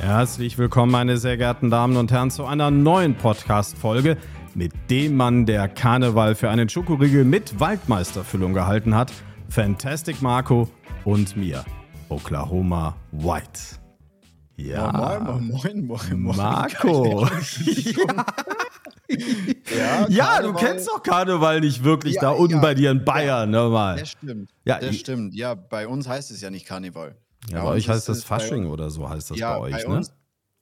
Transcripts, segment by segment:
Herzlich willkommen, meine sehr geehrten Damen und Herren, zu einer neuen Podcast-Folge mit dem Mann, der Karneval für einen Schokoriegel mit Waldmeisterfüllung gehalten hat, Fantastic Marco und mir, Oklahoma White. Ja, moin, moin, moin, moin, moin. Marco. Ja, Ja, du kennst doch Karneval nicht wirklich Ja, da unten ja, bei dir in Bayern, ne, mal. Das stimmt. Ja, das stimmt. Ja, bei uns heißt es ja nicht Karneval. Ja, bei euch heißt das bei Fasching oder so heißt das ja, bei euch, bei ne?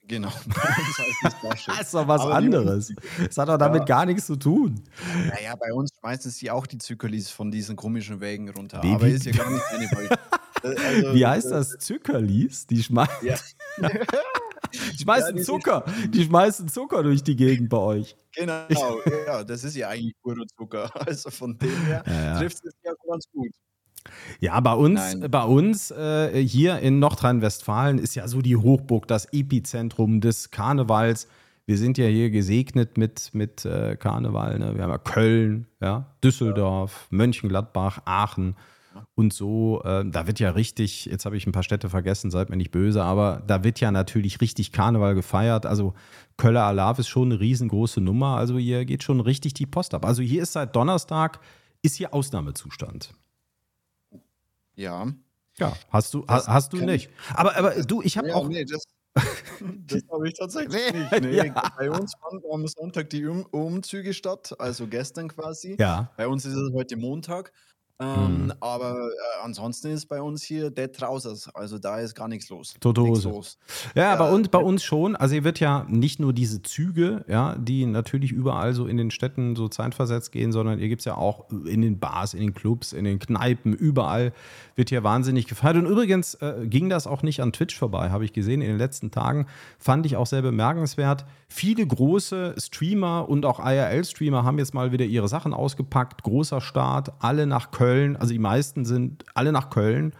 Genau, bei uns heißt es Fasching. Das ist doch was Aber anderes. Das hat doch damit Ja. gar nichts zu tun. Naja, bei uns schmeißen sie auch die Zückerlis von diesen komischen Wägen runter. Wie- aber ist ja gar nicht Karneval. Äh, also, Wie heißt das? Zuckerlis? Die, schmei Ja. die schmeißen Ja, Zucker. Die schmeißen Zucker durch die Gegend bei euch. Genau, ja, das ist ja eigentlich purer Zucker. Also von dem her trifft es ja ganz gut. Ja, bei uns, Nein. bei uns äh, hier in Nordrhein-Westfalen ist ja so die Hochburg, das Epizentrum des Karnevals. Wir sind ja hier gesegnet mit, mit äh, Karneval. Ne? Wir haben ja Köln, ja, Düsseldorf, Mönchengladbach, Aachen und so. Äh, da wird ja richtig, jetzt habe ich ein paar Städte vergessen, seid mir nicht böse, aber da wird ja natürlich richtig Karneval gefeiert. Also Köller Alarv ist schon eine riesengroße Nummer. Also hier geht schon richtig die Post ab. Also hier ist seit Donnerstag, ist hier Ausnahmezustand. Ja. Ja, hast du, Das ha- hast du nicht. Aber, aber du, ich habe ja, auch. nee, das, das habe ich tatsächlich Nee, nicht. Nee, ja. Bei uns fanden am Sonntag die um Umzüge statt, also gestern quasi. Ja, Bei uns ist es heute Montag. Ähm, Mhm. Aber äh, ansonsten ist bei uns hier Dead Trousers. Also da ist gar nichts los. Tote Nichts Hose. los. ja, Ja, bei, uns, bei uns schon. Also hier wird ja nicht nur diese Züge, ja, die natürlich überall so in den Städten so zeitversetzt gehen, sondern hier gibt es ja auch in den Bars, in den Clubs, in den Kneipen, überall wird hier wahnsinnig gefeiert. Und übrigens äh, ging das auch nicht an Twitch vorbei, habe ich gesehen in den letzten Tagen. Fand ich auch sehr bemerkenswert. Viele große Streamer und auch IRL-Streamer haben jetzt mal wieder ihre Sachen ausgepackt. Großer Start, alle nach Köln. Also die meisten sind alle nach Köln.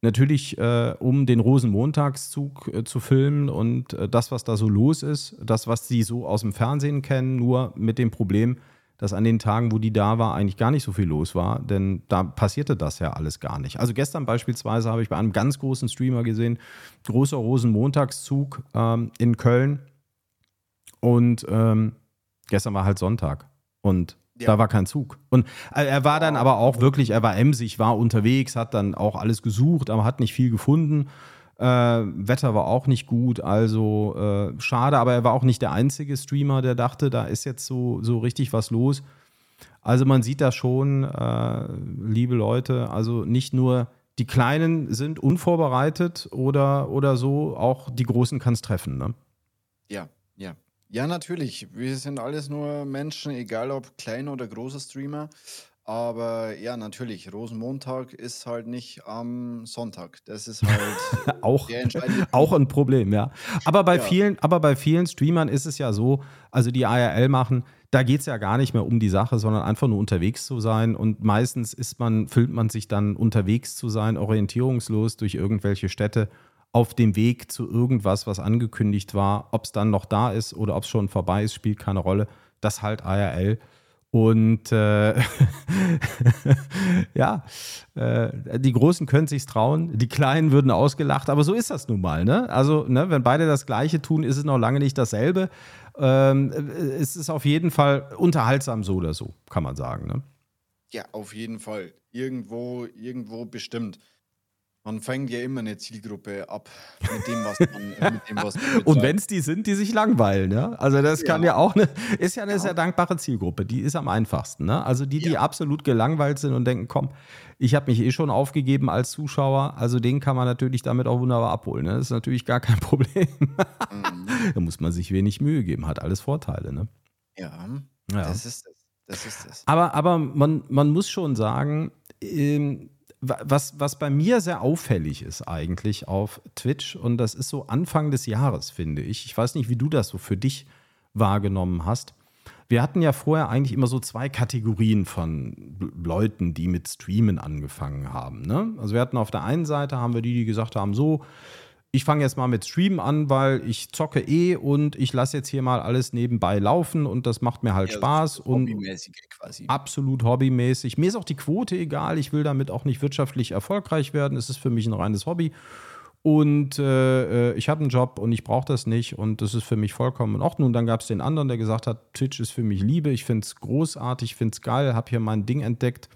Natürlich, äh, um den Rosenmontagszug äh, zu filmen und äh, das, was da so los ist, das, was sie so aus dem Fernsehen kennen, nur mit dem Problem, dass an den Tagen, wo die da war, eigentlich gar nicht so viel los war, denn da passierte das ja alles gar nicht. Also gestern beispielsweise habe ich bei einem ganz großen Streamer gesehen, großer Rosenmontagszug ähm, in Köln und ähm, gestern war halt Sonntag und Ja. da war kein Zug. Und äh, er war dann aber auch wirklich, er war emsig, war unterwegs, hat dann auch alles gesucht, aber hat nicht viel gefunden. Äh, Wetter war auch nicht gut, also äh, schade, aber er war auch nicht der einzige Streamer, der dachte, da ist jetzt so, so richtig was los. Also man sieht da schon, äh, liebe Leute, also nicht nur die Kleinen sind unvorbereitet oder, oder so, auch die Großen kann es treffen. Ne? Ja, natürlich. Wir sind alles nur Menschen, egal ob klein oder großer Streamer. Aber ja, natürlich, Rosenmontag ist halt nicht am Sonntag. Das ist halt Auch, auch ein Problem, ja. Aber bei Ja. vielen, aber bei vielen Streamern ist es ja so, also die ARL machen, da geht es ja gar nicht mehr um die Sache, sondern einfach nur unterwegs zu sein. Und meistens ist man, fühlt man sich dann unterwegs zu sein, orientierungslos durch irgendwelche Städte auf dem Weg zu irgendwas, was angekündigt war. Ob es dann noch da ist oder ob es schon vorbei ist, spielt keine Rolle. Das halt ARL. Und äh, ja, äh, die Großen können sich's trauen, die Kleinen würden ausgelacht, aber so ist das nun mal. Ne? Also, ne, wenn beide das Gleiche tun, ist es noch lange nicht dasselbe. Ähm, es ist auf jeden Fall unterhaltsam so oder so, kann man sagen. Ne? Ja, auf jeden Fall. Irgendwo, irgendwo bestimmt. Man fängt ja immer eine Zielgruppe ab mit dem, was man, äh, mit dem, was man Und wenn es die sind, die sich langweilen, ja. Also das kann ja Ja. auch eine, ist ja eine Ja. sehr dankbare Zielgruppe. Die ist am einfachsten, ne? Also die, die Ja. absolut gelangweilt sind und denken, komm, ich habe mich eh schon aufgegeben als Zuschauer, also den kann man natürlich damit auch wunderbar abholen. Ne? Das ist natürlich gar kein Problem. Mhm. da muss man sich wenig Mühe geben, hat alles Vorteile, ne? Ja, Ja. das ist es. Das ist es. Aber, aber man, man muss schon sagen, ähm, was, was bei mir sehr auffällig ist eigentlich auf Twitch, und das ist so Anfang des Jahres, finde ich. Ich weiß nicht, wie du das so für dich wahrgenommen hast. Wir hatten ja vorher eigentlich immer so zwei Kategorien von Leuten, die mit Streamen angefangen haben. Ne? Also wir hatten auf der einen Seite haben wir die, die gesagt haben, so, ich fange jetzt mal mit Streamen an, weil ich zocke eh und ich lasse jetzt hier mal alles nebenbei laufen und das macht mir halt Ja, Spaß. Und hobbymäßige quasi. absolut hobbymäßig. Mir ist auch die Quote egal. Ich will damit auch nicht wirtschaftlich erfolgreich werden. Es ist für mich ein reines Hobby. und äh, äh ich habe einen Job und ich brauche das nicht und das ist für mich vollkommen in Ordnung. Und dann gab es den anderen, der gesagt hat, Twitch ist für mich Liebe, ich finde es großartig, ich finde es geil, habe hier mein Ding entdeckt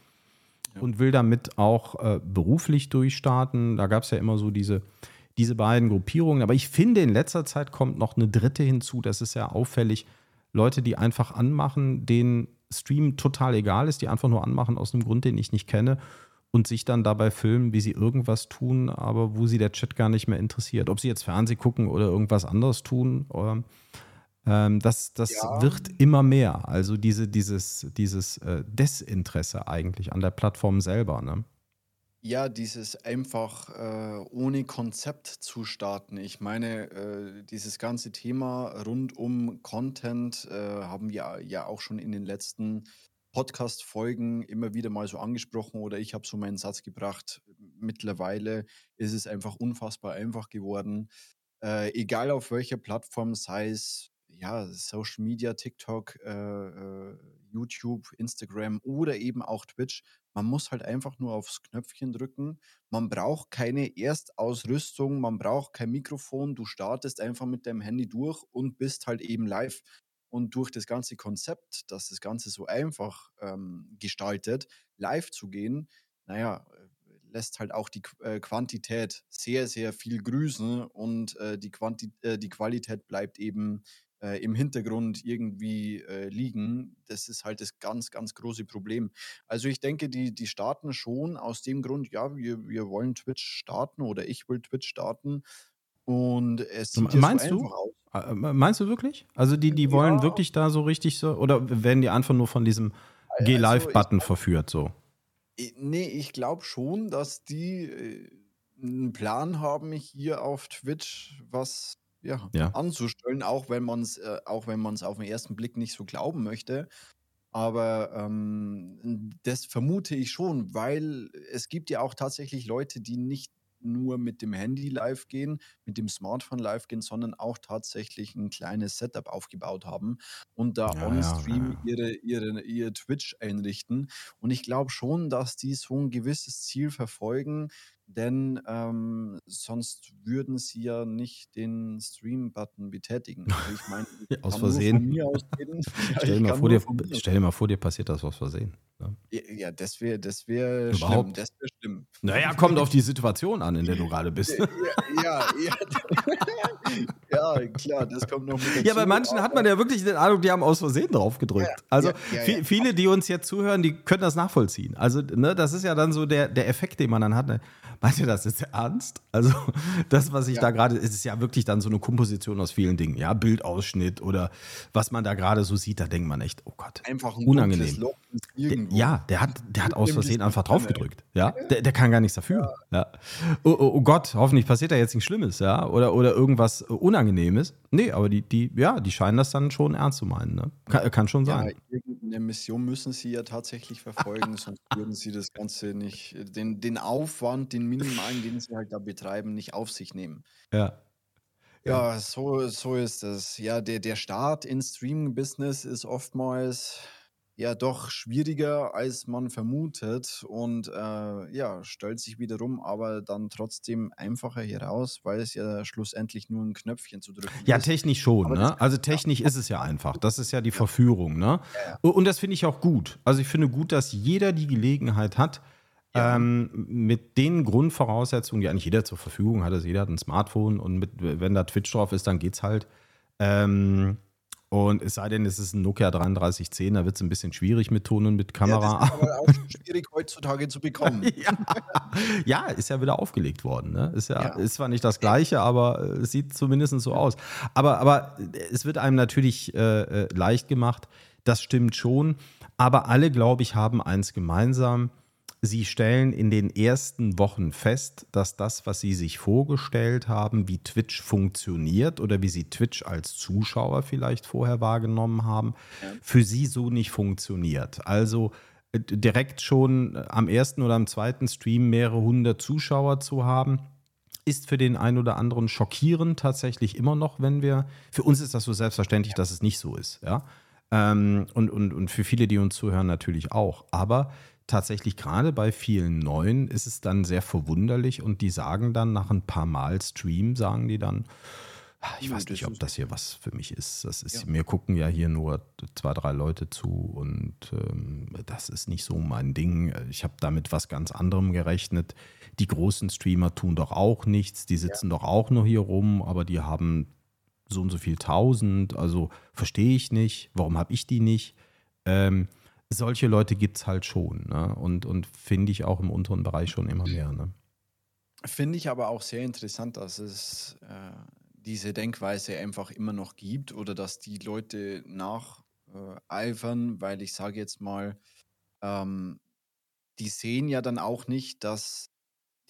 ja. und will damit auch äh, beruflich durchstarten. Da gab es ja immer so diese, diese beiden Gruppierungen. Aber ich finde, in letzter Zeit kommt noch eine dritte hinzu, das ist ja auffällig. Leute, die einfach anmachen, denen Stream total egal ist, die einfach nur anmachen aus einem Grund, den ich nicht kenne und sich dann dabei filmen, wie sie irgendwas tun, aber wo sie der Chat gar nicht mehr interessiert. Ob sie jetzt Fernsehen gucken oder irgendwas anderes tun. Oder, ähm, das das ja. wird immer mehr. Also diese, dieses, dieses äh, Desinteresse eigentlich an der Plattform selber. Ne? Ja, dieses einfach äh, ohne Konzept zu starten. Ich meine, äh, dieses ganze Thema rund um Content äh, haben wir ja auch schon in den letzten Podcast-Folgen immer wieder mal so angesprochen oder ich habe so meinen Satz gebracht. Mittlerweile ist es einfach unfassbar einfach geworden. Äh, egal auf welcher Plattform, sei es ja, Social Media, TikTok, äh, äh, YouTube, Instagram oder eben auch Twitch. Man muss halt einfach nur aufs Knöpfchen drücken. Man braucht keine Erstausrüstung, man braucht kein Mikrofon. Du startest einfach mit deinem Handy durch und bist halt eben live. Und durch das ganze Konzept, dass das Ganze so einfach ähm, gestaltet, live zu gehen, naja, lässt halt auch die äh, Quantität sehr, sehr viel grüßen und äh, die, äh, die Qualität bleibt eben äh, im Hintergrund irgendwie äh, liegen. Das ist halt das ganz, ganz große Problem. Also ich denke, die, die starten schon aus dem Grund, ja, wir, wir wollen Twitch starten oder ich will Twitch starten. Und es sieht meinst so du? Aus. Äh, meinst du wirklich? Also die, die wollen ja. wirklich da so richtig so, oder werden die einfach nur von diesem G-Live-Button also verführt so? Nee, ich glaube schon, dass die äh, einen Plan haben, hier auf Twitch was ja, ja. anzustellen, auch wenn man es äh, auch wenn man es auf den ersten Blick nicht so glauben möchte. Aber ähm, das vermute ich schon, weil es gibt ja auch tatsächlich Leute, die nicht nur mit dem Handy live gehen, mit dem Smartphone live gehen, sondern auch tatsächlich ein kleines Setup aufgebaut haben und da ja, on-stream ja, ja. ihre, ihre, ihr Twitch einrichten. Und ich glaube schon, dass die so ein gewisses Ziel verfolgen, denn ähm, sonst würden sie ja nicht den Stream-Button betätigen. Also ich meine, aus Versehen. Aus stell, dir mal vor, dir, stell dir mal vor, dir passiert das aus Versehen. Ne? Ja, das wäre das wär schlimm. Das wär schlimm. Naja, kommt auf die Situation an, in der du gerade bist. Ja, ja, ja. ja, klar, das kommt noch mit dazu. Ja, bei manchen hat man ja wirklich den Eindruck, die haben aus Versehen drauf gedrückt. also viele, die uns jetzt zuhören, die können das nachvollziehen. Also, ne, das ist ja dann so der, der Effekt, den man dann hat. Ne? Meint ihr das jetzt ernst? Also, das, was ich da gerade, es ist ja wirklich dann so eine Komposition aus vielen Dingen, ja, Bildausschnitt oder was man da gerade so sieht, da denkt man echt, oh Gott, einfach ein unangenehm. Loch ja, der hat, der hat aus Versehen einfach draufgedrückt, ja, der, der kann gar nichts dafür, ja. Oh, oh, oh, Gott, hoffentlich passiert da jetzt nichts Schlimmes, ja, oder, oder irgendwas Unangenehmes. Nee, aber die, die, ja, die scheinen das dann schon ernst zu meinen, ne? Kann, kann schon sein. Ja, irgendeine Mission müssen sie ja tatsächlich verfolgen, sonst würden sie das Ganze nicht, den, den Aufwand, den minimalen, den sie halt da betreiben, nicht auf sich nehmen. Ja. Ja, so, so ist es. Ja, der, der Start ins Streaming-Business ist oftmals ja doch schwieriger, als man vermutet und äh, ja, stellt sich wiederum aber dann trotzdem einfacher heraus, weil es ja schlussendlich nur ein Knöpfchen zu drücken ja, ist. Ja, technisch schon, ne? Also technisch ja. ist es ja einfach. Das ist ja die Verführung, ne? Ja, und das finde ich auch gut. Also ich finde gut, dass jeder die Gelegenheit hat, ja. Ähm, mit den Grundvoraussetzungen, die eigentlich jeder zur Verfügung hat. Also jeder hat ein Smartphone und mit, wenn da Twitch drauf ist, dann geht's halt. Ähm, und es sei denn, es ist ein Nokia 3310, da wird es ein bisschen schwierig mit Ton und mit Kamera. Ja, das ist aber auch schwierig heutzutage zu bekommen. ja. ja. ist ja wieder aufgelegt worden. Ne? Ist, ja, ja, ist zwar nicht das Gleiche, aber es sieht zumindest so aus. Aber, aber es wird einem natürlich äh, äh, leicht gemacht, das stimmt schon. Aber alle, glaube ich, haben eins gemeinsam Sie stellen in den ersten Wochen fest, dass das, was Sie sich vorgestellt haben, wie Twitch funktioniert oder wie Sie Twitch als Zuschauer vielleicht vorher wahrgenommen haben, ja. für Sie so nicht funktioniert. Also äh, direkt schon äh, am ersten oder am zweiten Stream mehrere hundert Zuschauer zu haben, ist für den einen oder anderen schockierend tatsächlich immer noch, wenn wir, für uns ist das so selbstverständlich, dass es nicht so ist, ja. Ähm, und, und, und für viele, die uns zuhören, natürlich auch. Aber tatsächlich gerade bei vielen Neuen ist es dann sehr verwunderlich und die sagen dann nach ein paar Mal Stream, sagen die dann, ah, ich weiß nicht, ob das hier was für mich ist. Das ist, ja. mir gucken ja hier nur zwei, drei Leute zu und ähm, das ist nicht so mein Ding. Ich habe damit was ganz anderem gerechnet. Die großen Streamer tun doch auch nichts, die sitzen ja. doch auch nur hier rum, aber die haben so und so viel tausend. Also verstehe ich nicht, warum habe ich die nicht? Ähm, solche Leute gibt es halt schon. Ne? Und, und finde ich auch im unteren Bereich schon immer mehr. Ne? Finde ich aber auch sehr interessant, dass es äh, diese Denkweise einfach immer noch gibt oder dass die Leute nacheifern, weil ich sage jetzt mal, ähm, die sehen ja dann auch nicht, dass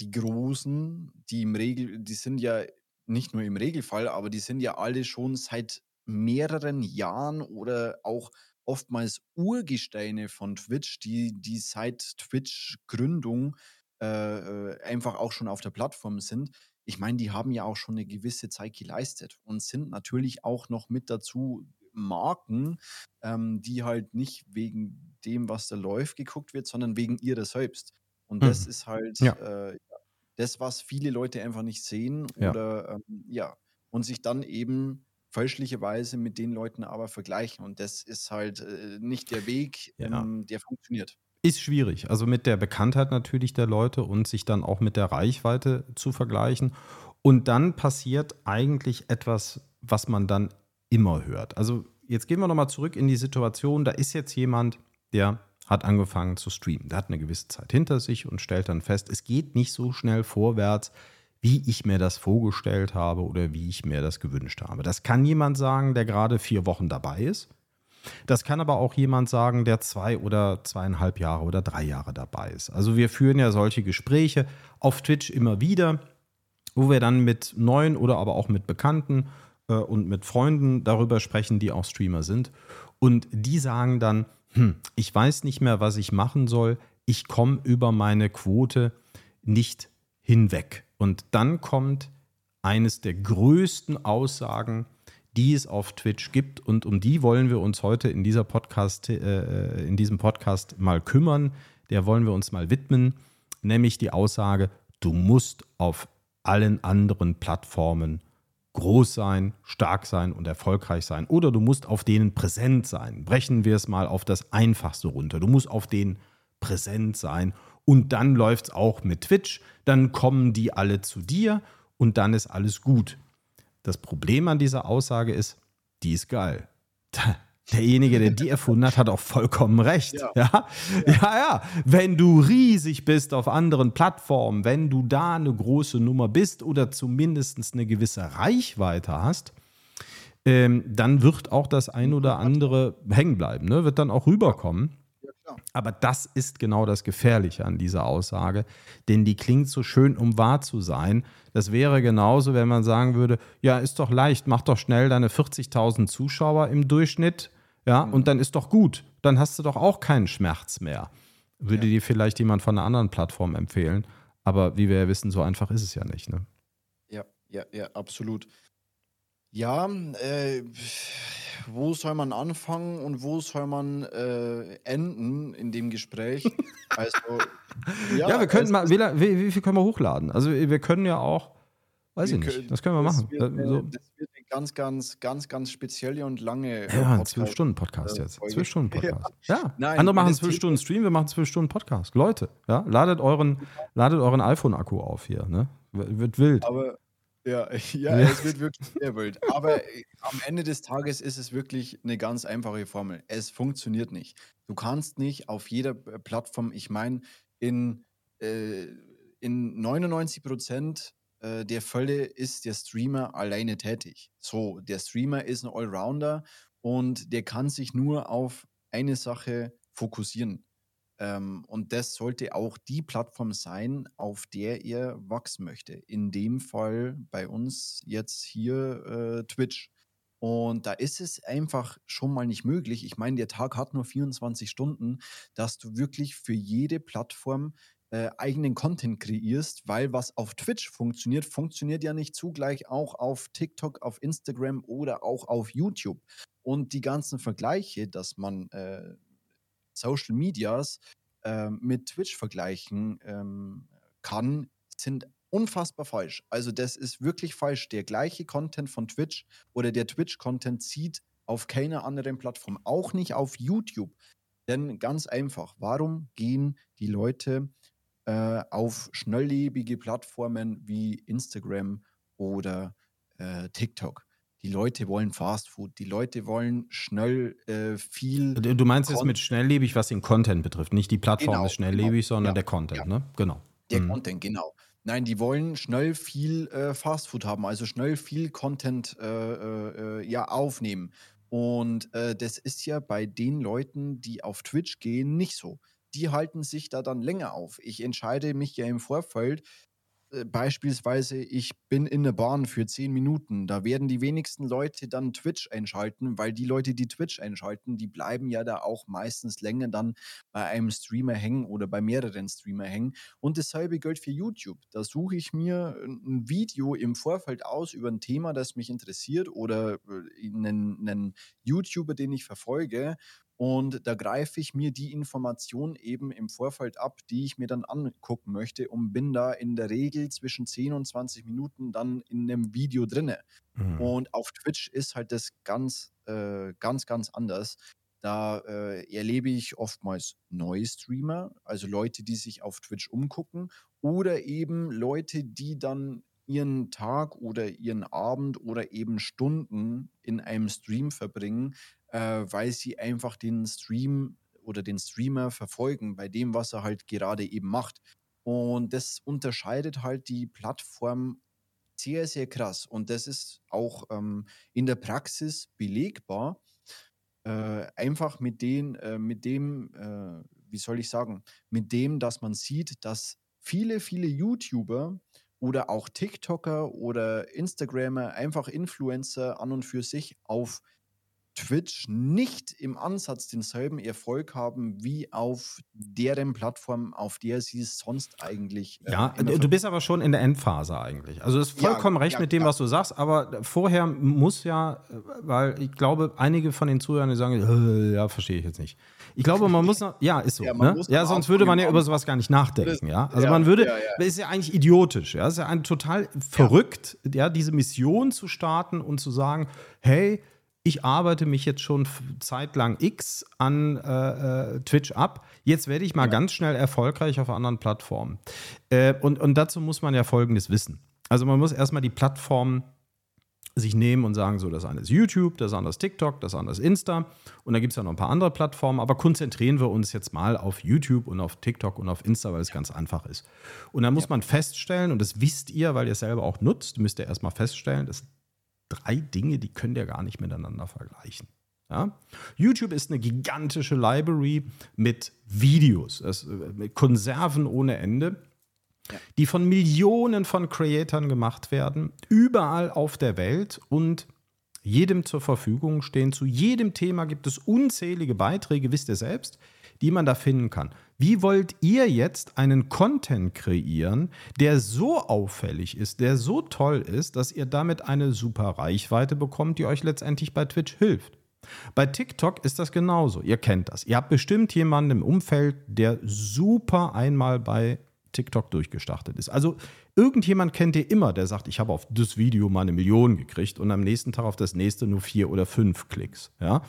die Großen, die im Regel, die sind ja nicht nur im Regelfall, aber die sind ja alle schon seit mehreren Jahren oder auch oftmals Urgesteine von Twitch, die, die seit Twitch-Gründung äh, äh, einfach auch schon auf der Plattform sind. Ich meine, die haben ja auch schon eine gewisse Zeit geleistet und sind natürlich auch noch mit dazu Marken, ähm, die halt nicht wegen dem, was da läuft, geguckt wird, sondern wegen ihrer selbst. Und das mhm. ist halt ja. äh, das, was viele Leute einfach nicht sehen ja. oder ähm, ja, und sich dann eben fälschlicherweise mit den Leuten aber vergleichen. Und das ist halt äh, nicht der Weg, ja. ähm, der funktioniert. Ist schwierig. Also mit der Bekanntheit natürlich der Leute und sich dann auch mit der Reichweite zu vergleichen. Und dann passiert eigentlich etwas, was man dann immer hört. Also jetzt gehen wir nochmal zurück in die Situation, da ist jetzt jemand, der hat angefangen zu streamen. Der hat eine gewisse Zeit hinter sich und stellt dann fest, es geht nicht so schnell vorwärts, wie ich mir das vorgestellt habe oder wie ich mir das gewünscht habe. Das kann jemand sagen, der gerade vier Wochen dabei ist. Das kann aber auch jemand sagen, der zwei oder zweieinhalb Jahre oder drei Jahre dabei ist. Also wir führen ja solche Gespräche auf Twitch immer wieder, wo wir dann mit neuen oder aber auch mit Bekannten äh, und mit Freunden darüber sprechen, die auch Streamer sind. Und die sagen dann, hm, ich weiß nicht mehr, was ich machen soll, ich komme über meine Quote nicht hinweg. Und dann kommt eines der größten Aussagen, die es auf Twitch gibt und um die wollen wir uns heute in dieser Podcast, äh, in diesem Podcast mal kümmern. Der wollen wir uns mal widmen, nämlich die Aussage: Du musst auf allen anderen Plattformen groß sein, stark sein und erfolgreich sein. Oder du musst auf denen präsent sein. Brechen wir es mal auf das Einfachste runter. Du musst auf denen präsent sein. Und dann läuft es auch mit Twitch. Dann kommen die alle zu dir und dann ist alles gut. Das Problem an dieser Aussage ist, die ist geil derjenige, der die erfunden hat, hat auch vollkommen recht. Ja. Ja? ja, ja. Wenn du riesig bist auf anderen Plattformen, wenn du da eine große Nummer bist oder zumindest eine gewisse Reichweite hast, ähm, dann wird auch das ein oder andere hängen bleiben, ne? wird dann auch rüberkommen. Aber das ist genau das Gefährliche an dieser Aussage, denn die klingt so schön, um wahr zu sein. Das wäre genauso, wenn man sagen würde, ja, ist doch leicht, mach doch schnell deine 40.000 Zuschauer im Durchschnitt ja, mhm. und dann ist doch gut. Dann hast du doch auch keinen Schmerz mehr. Würde ja. dir vielleicht jemand von einer anderen Plattform empfehlen. Aber wie wir ja wissen, so einfach ist es ja nicht. Ne? Ja, ja, ja, absolut. Ja, äh, wo soll man anfangen und wo soll man äh, enden in dem Gespräch? Also, ja, ja wir können mal, wie, wie, viel können wir hochladen? Also wir können ja auch, weiß ich nicht, das können wir machen. Wird, so. Das wird ganz, ganz, ganz, ganz spezielle und lange. Äh, ja, ein zwölf Stunden Podcast jetzt. Zwölf Stunden Podcast. Ja. ja. Nein, Andere machen zwölf Stunden Stream, wir machen zwölf Stunden Podcast. Leute, ja, ladet euren, ladet euren iPhone-Akku auf hier. Ne? Wird wild. Aber ja, ja, es wird wirklich sehr wild. Aber äh, am Ende des Tages ist es wirklich eine ganz einfache Formel. Es funktioniert nicht. Du kannst nicht auf jeder äh, Plattform, ich meine, in, äh, in 99 Prozent äh, der Fälle ist der Streamer alleine tätig. So, der Streamer ist ein Allrounder und der kann sich nur auf eine Sache fokussieren. Ähm, und das sollte auch die Plattform sein, auf der er wachsen möchte. In dem Fall bei uns jetzt hier äh, Twitch. Und da ist es einfach schon mal nicht möglich. Ich meine, der Tag hat nur 24 Stunden, dass du wirklich für jede Plattform äh, eigenen Content kreierst, weil was auf Twitch funktioniert, funktioniert ja nicht zugleich auch auf TikTok, auf Instagram oder auch auf YouTube. Und die ganzen Vergleiche, dass man äh, Social Medias äh, mit Twitch vergleichen ähm, kann, sind unfassbar falsch. Also das ist wirklich falsch. Der gleiche Content von Twitch oder der Twitch-Content zieht auf keiner anderen Plattform, auch nicht auf YouTube. Denn ganz einfach, warum gehen die Leute äh, auf schnelllebige Plattformen wie Instagram oder äh, TikTok. Die Leute wollen Fast Food, die Leute wollen schnell äh, viel. Du meinst jetzt mit schnelllebig, was den Content betrifft, nicht die Plattform genau, ist schnelllebig, genau, sondern ja, der Content, ja. ne? Genau. Der mhm. Content, genau. Nein, die wollen schnell viel äh, Fastfood haben, also schnell viel Content äh, äh, äh ja aufnehmen. Und äh, das ist ja bei den Leuten, die auf Twitch gehen, nicht so die halten sich da dann länger auf. Ich entscheide mich ja im Vorfeld, beispielsweise, ich bin in der Bahn für zehn Minuten. Da werden die wenigsten Leute dann Twitch einschalten, weil die Leute, die Twitch einschalten, die bleiben ja da auch meistens länger dann bei einem Streamer hängen oder bei mehreren Streamer hängen. Und dasselbe gilt für YouTube. Da suche ich mir ein Video im Vorfeld aus über ein Thema, das mich interessiert oder äh, einen, einen YouTuber, den ich verfolge und da greife ich mir die Information eben im Vorfeld ab, die ich mir dann angucken möchte und bin da in der Regel zwischen 10 und 20 Minuten dann in einem Video drinne. Mhm. Und auf Twitch ist halt das ganz, äh, ganz, ganz anders. Da äh, erlebe ich oftmals neue Streamer, also Leute, die sich auf Twitch umgucken oder eben Leute, die dann ihren Tag oder ihren Abend oder eben Stunden in einem Stream verbringen, äh, weil sie einfach den Stream oder den Streamer verfolgen bei dem, was er halt gerade eben macht. Und das unterscheidet halt die Plattform sehr, sehr krass. Und das ist auch ähm, in der Praxis belegbar. Äh, einfach mit, den, äh, mit dem, äh, wie soll ich sagen, mit dem, dass man sieht, dass viele, viele YouTuber oder auch TikToker oder Instagrammer, einfach Influencer an und für sich auf Twitch nicht im Ansatz denselben Erfolg haben wie auf deren Plattform, auf der sie es sonst eigentlich. Äh, ja, du bist aber schon in der Endphase eigentlich. Also, du hast vollkommen ja, recht ja, mit dem, ja. was du sagst, aber vorher muss ja, weil ich glaube, einige von den Zuhörern die sagen, äh, ja, verstehe ich jetzt nicht. Ich glaube, man muss noch, ja, ist so. Ja, ne? ja sonst würde man ja über sowas gar nicht nachdenken, ja. Also man würde, das ist ja eigentlich idiotisch, ja. Es ist ja ein total verrückt, ja, diese Mission zu starten und zu sagen, hey, ich arbeite mich jetzt schon zeitlang X an äh, äh, Twitch ab. Jetzt werde ich mal ja. ganz schnell erfolgreich auf anderen Plattformen. Äh, und, und dazu muss man ja Folgendes wissen. Also man muss erstmal die Plattform sich nehmen und sagen, so, das eine ist YouTube, das andere ist TikTok, das andere ist Insta. Und da gibt es ja noch ein paar andere Plattformen, aber konzentrieren wir uns jetzt mal auf YouTube und auf TikTok und auf Insta, weil es ganz einfach ist. Und dann muss ja. man feststellen, und das wisst ihr, weil ihr es selber auch nutzt, müsst ihr erstmal feststellen, dass drei Dinge, die könnt ihr gar nicht miteinander vergleichen. Ja? YouTube ist eine gigantische Library mit Videos, es, äh, mit Konserven ohne Ende, ja. die von Millionen von Creatoren gemacht werden, überall auf der Welt und jedem zur Verfügung stehen. Zu jedem Thema gibt es unzählige Beiträge, wisst ihr selbst, die man da finden kann. Wie wollt ihr jetzt einen Content kreieren, der so auffällig ist, der so toll ist, dass ihr damit eine super Reichweite bekommt, die euch letztendlich bei Twitch hilft? Bei TikTok ist das genauso. Ihr kennt das. Ihr habt bestimmt jemanden im Umfeld, der super einmal bei TikTok durchgestartet ist. Also irgendjemand kennt ihr immer, der sagt, ich habe auf das Video mal eine Million gekriegt und am nächsten Tag auf das nächste nur vier oder fünf Klicks. Ja,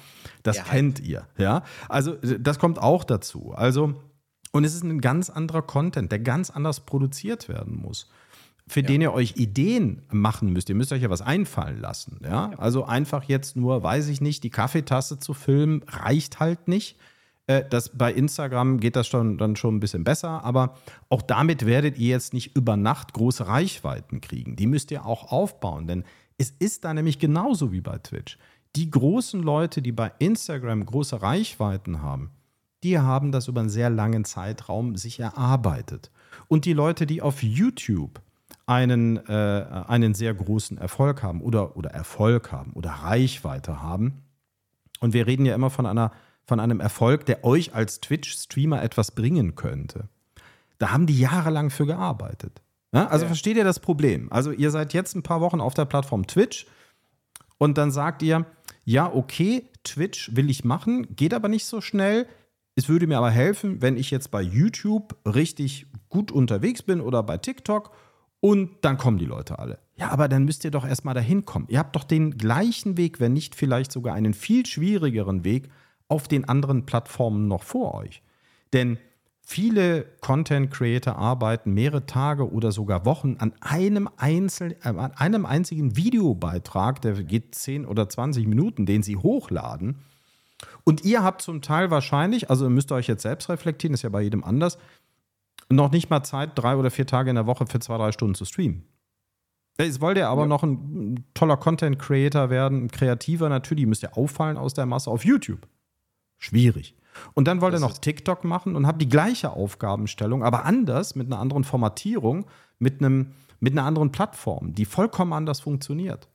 das ja, kennt ihr. Ja, also das kommt auch dazu. Also und es ist ein ganz anderer Content, der ganz anders produziert werden muss. Für ja. den ihr euch Ideen machen müsst. Ihr müsst euch ja was einfallen lassen. Ja? ja? Also einfach jetzt nur, weiß ich nicht, die Kaffeetasse zu filmen, reicht halt nicht. Äh, das, bei Instagram geht das schon, dann schon ein bisschen besser, aber auch damit werdet ihr jetzt nicht über Nacht große Reichweiten kriegen. Die müsst ihr auch aufbauen, denn es ist da nämlich genauso wie bei Twitch. Die großen Leute, die bei Instagram große Reichweiten haben, die haben das über einen sehr langen Zeitraum sich erarbeitet. Und die Leute, die auf YouTube einen, äh, einen sehr großen Erfolg haben oder, oder Erfolg haben oder Reichweite haben, und wir reden ja immer von, einer, von einem Erfolg, der euch als Twitch-Streamer etwas bringen könnte, Da haben die jahrelang für gearbeitet. Ja, also Ja. versteht ihr das Problem? Also ihr seid jetzt ein paar Wochen auf der Plattform Twitch und dann sagt ihr, ja, okay, Twitch will ich machen, geht aber nicht so schnell. Es würde mir aber helfen, wenn ich jetzt bei YouTube richtig gut unterwegs bin oder bei TikTok und dann kommen die Leute alle. Ja, aber dann müsst ihr doch erstmal dahin kommen. Ihr habt doch den gleichen Weg, wenn nicht vielleicht sogar einen viel schwierigeren Weg auf den anderen Plattformen noch vor euch. Denn viele Content Creator arbeiten mehrere Tage oder sogar Wochen an einem, Einzel äh, an einem einzigen Videobeitrag, der geht 10 oder 20 Minuten, den sie hochladen. Und ihr habt zum Teil wahrscheinlich, also ihr müsst euch jetzt selbst reflektieren, ist ja bei jedem anders, noch nicht mal Zeit, drei oder vier Tage in der Woche für zwei, drei Stunden zu streamen. Jetzt wollt ihr aber Ja. noch ein, ein toller Content Creator werden, ein kreativer natürlich, müsst ihr auffallen aus der Masse auf YouTube. Schwierig. Und dann wollt ihr Das noch TikTok machen und habt die gleiche Aufgabenstellung, aber anders, mit einer anderen Formatierung, mit, einem, mit einer anderen Plattform, die vollkommen anders funktioniert.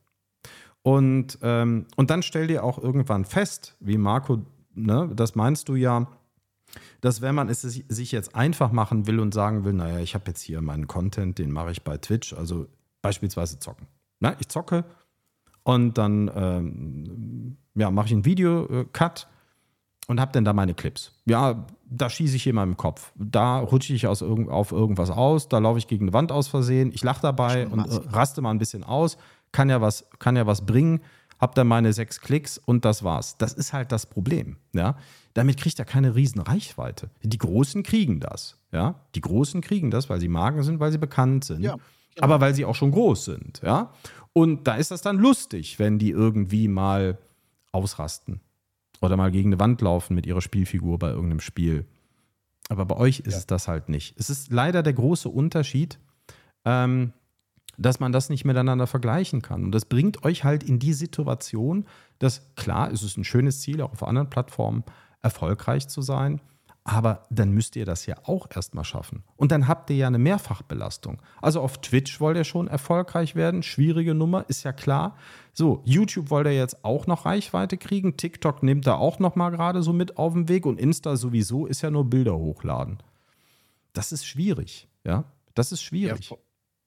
Und, ähm, und dann stellt ihr auch irgendwann fest, wie Marco, ne, das meinst du ja, dass wenn man es sich sich jetzt einfach machen will und sagen will, naja, ich habe jetzt hier meinen Content, den mache ich bei Twitch, also beispielsweise zocken. Na, ich zocke und dann ähm, ja, mache ich einen Video-Cut und habe dann da meine Clips. Ja, da schieße ich immer im Kopf. Da rutsche ich aus irgend, auf irgendwas aus, da laufe ich gegen eine Wand aus Versehen, ich lache dabei und äh, raste mal ein bisschen aus, kann ja was, kann ja was bringen, hab dann meine sechs Klicks und das war's. Das ist halt das Problem. Ja? Damit kriegt er keine riesen Reichweite. Die Großen kriegen das. Ja? Die Großen kriegen das, weil sie Marken sind, weil sie bekannt sind. Ja, genau. Aber weil sie auch schon groß sind. Ja? Und da ist das dann lustig, wenn die irgendwie mal ausrasten oder mal gegen eine Wand laufen mit ihrer Spielfigur bei irgendeinem Spiel. Aber bei euch ist Ja. es das halt nicht. Es ist leider der große Unterschied, ähm, dass man das nicht miteinander vergleichen kann. Und das bringt euch halt in die Situation, dass klar, es ist ein schönes Ziel, auch auf anderen Plattformen erfolgreich zu sein. Aber dann müsst ihr das ja auch erstmal schaffen. Und dann habt ihr ja eine Mehrfachbelastung. Also auf Twitch wollt ihr schon erfolgreich werden. Schwierige Nummer, ist ja klar. So, YouTube wollt ihr jetzt auch noch Reichweite kriegen. TikTok nimmt da auch noch mal gerade so mit auf den Weg. Und Insta sowieso ist ja nur Bilder hochladen. Das ist schwierig, ja. Das ist Ja, schwierig. vor,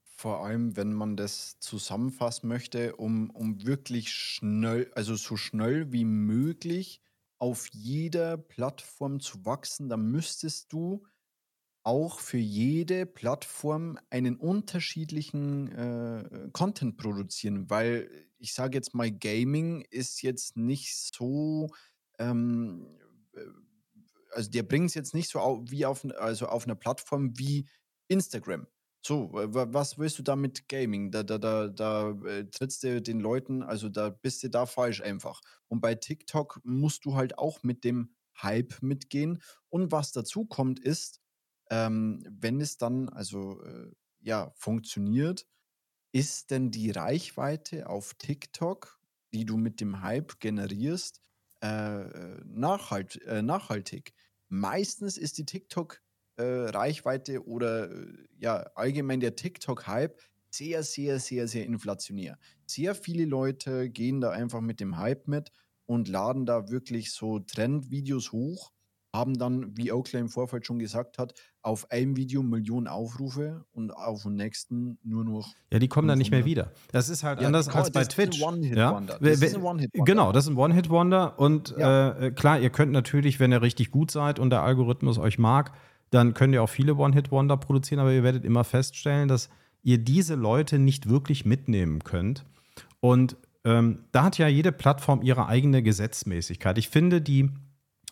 vor allem, wenn man das zusammenfassen möchte, um, um wirklich schnell, also so schnell wie möglich auf jeder Plattform zu wachsen, dann müsstest du auch für jede Plattform einen unterschiedlichen äh, Content produzieren, weil ich sage jetzt mal, Gaming ist jetzt nicht so, ähm, äh, also der bringt es jetzt nicht so au wie auf, also auf einer Plattform wie Instagram. So, wa- wa- was willst du da mit Gaming? Da, da, da, da äh, trittst du den Leuten, also da bist du da falsch einfach. Und bei TikTok musst du halt auch mit dem Hype mitgehen. Und was dazu kommt, ist, ähm, wenn es dann also äh, ja funktioniert, ist denn die Reichweite auf TikTok, die du mit dem Hype generierst, äh, äh, nachhalt, äh, nachhaltig? Meistens ist die TikTok-Reichweite oder äh, ja allgemein der TikTok-Hype sehr, sehr, sehr, sehr inflationär. Sehr viele Leute gehen da einfach mit dem Hype mit und laden da wirklich so Trendvideos hoch, haben dann, wie Oakley im Vorfeld schon gesagt hat, auf einem Video Millionen Aufrufe und auf dem nächsten nur noch Ja, die kommen dann nicht mehr 500. wieder. Das ist halt Ja, anders die als kommen- bei das ist ein Twitch. Ja? Das ist ein One-Hit-Wonder. Genau, das ist ein One-Hit-Wonder. Und Ja. äh, klar, ihr könnt natürlich, wenn ihr richtig gut seid und der Algorithmus euch mag, dann könnt ihr auch viele One-Hit-Wonder produzieren, aber ihr werdet immer feststellen, dass ihr diese Leute nicht wirklich mitnehmen könnt. Und ähm, da hat ja jede Plattform ihre eigene Gesetzmäßigkeit. Ich finde, die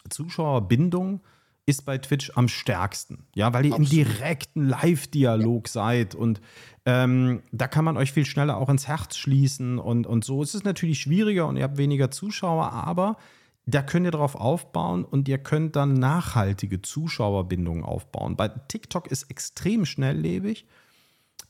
Zuschauerbindung ist bei Twitch am stärksten. Ja, weil ihr im Absolut. direkten Live-Dialog seid und ähm, da kann man euch viel schneller auch ins Herz schließen und, und so. Es ist natürlich schwieriger und ihr habt weniger Zuschauer, aber da könnt ihr drauf aufbauen und ihr könnt dann nachhaltige Zuschauerbindungen aufbauen. Bei TikTok ist extrem schnelllebig,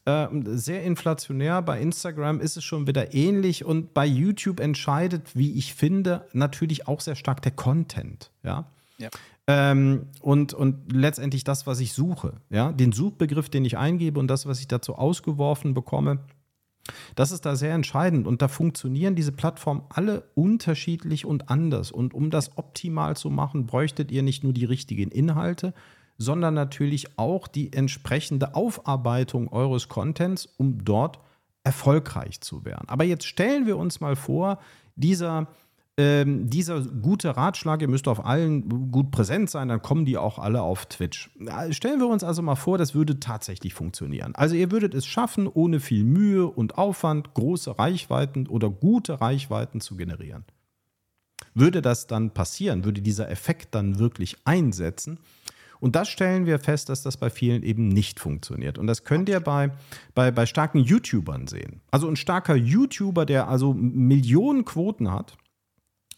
äh, sehr inflationär. Bei Instagram ist es schon wieder ähnlich und bei YouTube entscheidet, wie ich finde, natürlich auch sehr stark der Content. Ja. Ja. Ähm, und, und letztendlich das, was ich suche. Ja? Den Suchbegriff, den ich eingebe und das, was ich dazu ausgeworfen bekomme, das ist da sehr entscheidend. Und da funktionieren diese Plattformen alle unterschiedlich und anders. Und um das optimal zu machen, bräuchtet ihr nicht nur die richtigen Inhalte, sondern natürlich auch die entsprechende Aufarbeitung eures Contents, um dort erfolgreich zu werden. Aber jetzt stellen wir uns mal vor, dieser, ähm, dieser gute Ratschlag, ihr müsst auf allen gut präsent sein, dann kommen die auch alle auf Twitch. Stellen wir uns also mal vor, das würde tatsächlich funktionieren. Also ihr würdet es schaffen, ohne viel Mühe und Aufwand große Reichweiten oder gute Reichweiten zu generieren. Würde das dann passieren, würde dieser Effekt dann wirklich einsetzen, und das stellen wir fest, dass das bei vielen eben nicht funktioniert. Und das könnt ihr bei, bei, bei starken YouTubern sehen. Also ein starker YouTuber, der also Millionen Quoten hat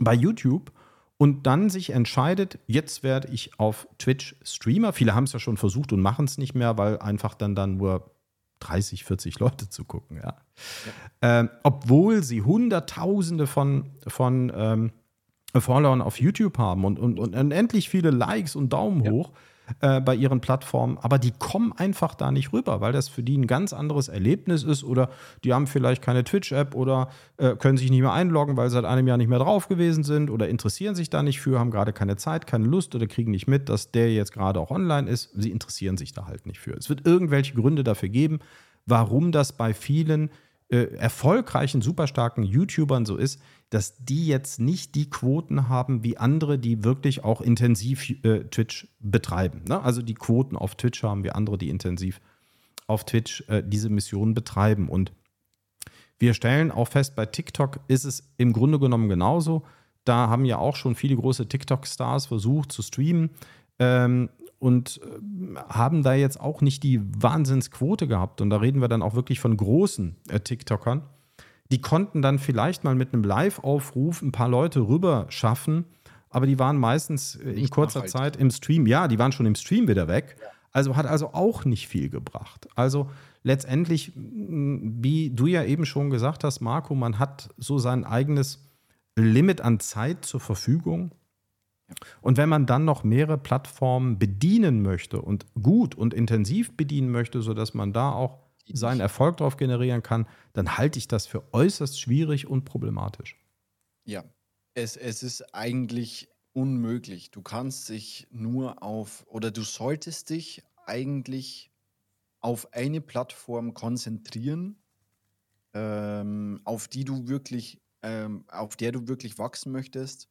bei YouTube und dann sich entscheidet, jetzt werde ich auf Twitch Streamer. Viele haben es ja schon versucht und machen es nicht mehr, weil einfach dann, dann nur 30, 40 Leute zu gucken. Ja. ja. Ähm, obwohl sie Hunderttausende von, von ähm, Followern auf YouTube haben und, und, und unendlich viele Likes und Daumen ja. hoch äh, bei ihren Plattformen, aber die kommen einfach da nicht rüber, weil das für die ein ganz anderes Erlebnis ist oder die haben vielleicht keine Twitch-App oder äh, können sich nicht mehr einloggen, weil sie seit einem Jahr nicht mehr drauf gewesen sind oder interessieren sich da nicht für, haben gerade keine Zeit, keine Lust oder kriegen nicht mit, dass der jetzt gerade auch online ist. Sie interessieren sich da halt nicht für. Es wird irgendwelche Gründe dafür geben, warum das bei vielen äh, erfolgreichen, superstarken YouTubern so ist, dass die jetzt nicht die Quoten haben wie andere, die wirklich auch intensiv äh, Twitch betreiben. Ne? Also die Quoten auf Twitch haben wie andere, die intensiv auf Twitch äh, diese Mission betreiben. Und wir stellen auch fest, bei TikTok ist es im Grunde genommen genauso. Da haben ja auch schon viele große TikTok-Stars versucht zu streamen ähm, und äh, haben da jetzt auch nicht die Wahnsinnsquote gehabt. Und da reden wir dann auch wirklich von großen äh, TikTokern die konnten dann vielleicht mal mit einem Live-Aufruf ein paar Leute rüber schaffen, aber die waren meistens äh, in kurzer Zeit im Stream. Ja, die waren schon im Stream wieder weg. Also hat also auch nicht viel gebracht. Also letztendlich, wie du ja eben schon gesagt hast, Marco, man hat so sein eigenes Limit an Zeit zur Verfügung. Und wenn man dann noch mehrere Plattformen bedienen möchte und gut und intensiv bedienen möchte, sodass man da auch seinen Erfolg darauf generieren kann, dann halte ich das für äußerst schwierig und problematisch. Ja, es, es ist eigentlich unmöglich. Du kannst dich nur auf oder du solltest dich eigentlich auf eine Plattform konzentrieren, ähm, auf die du wirklich, ähm, auf der du wirklich wachsen möchtest.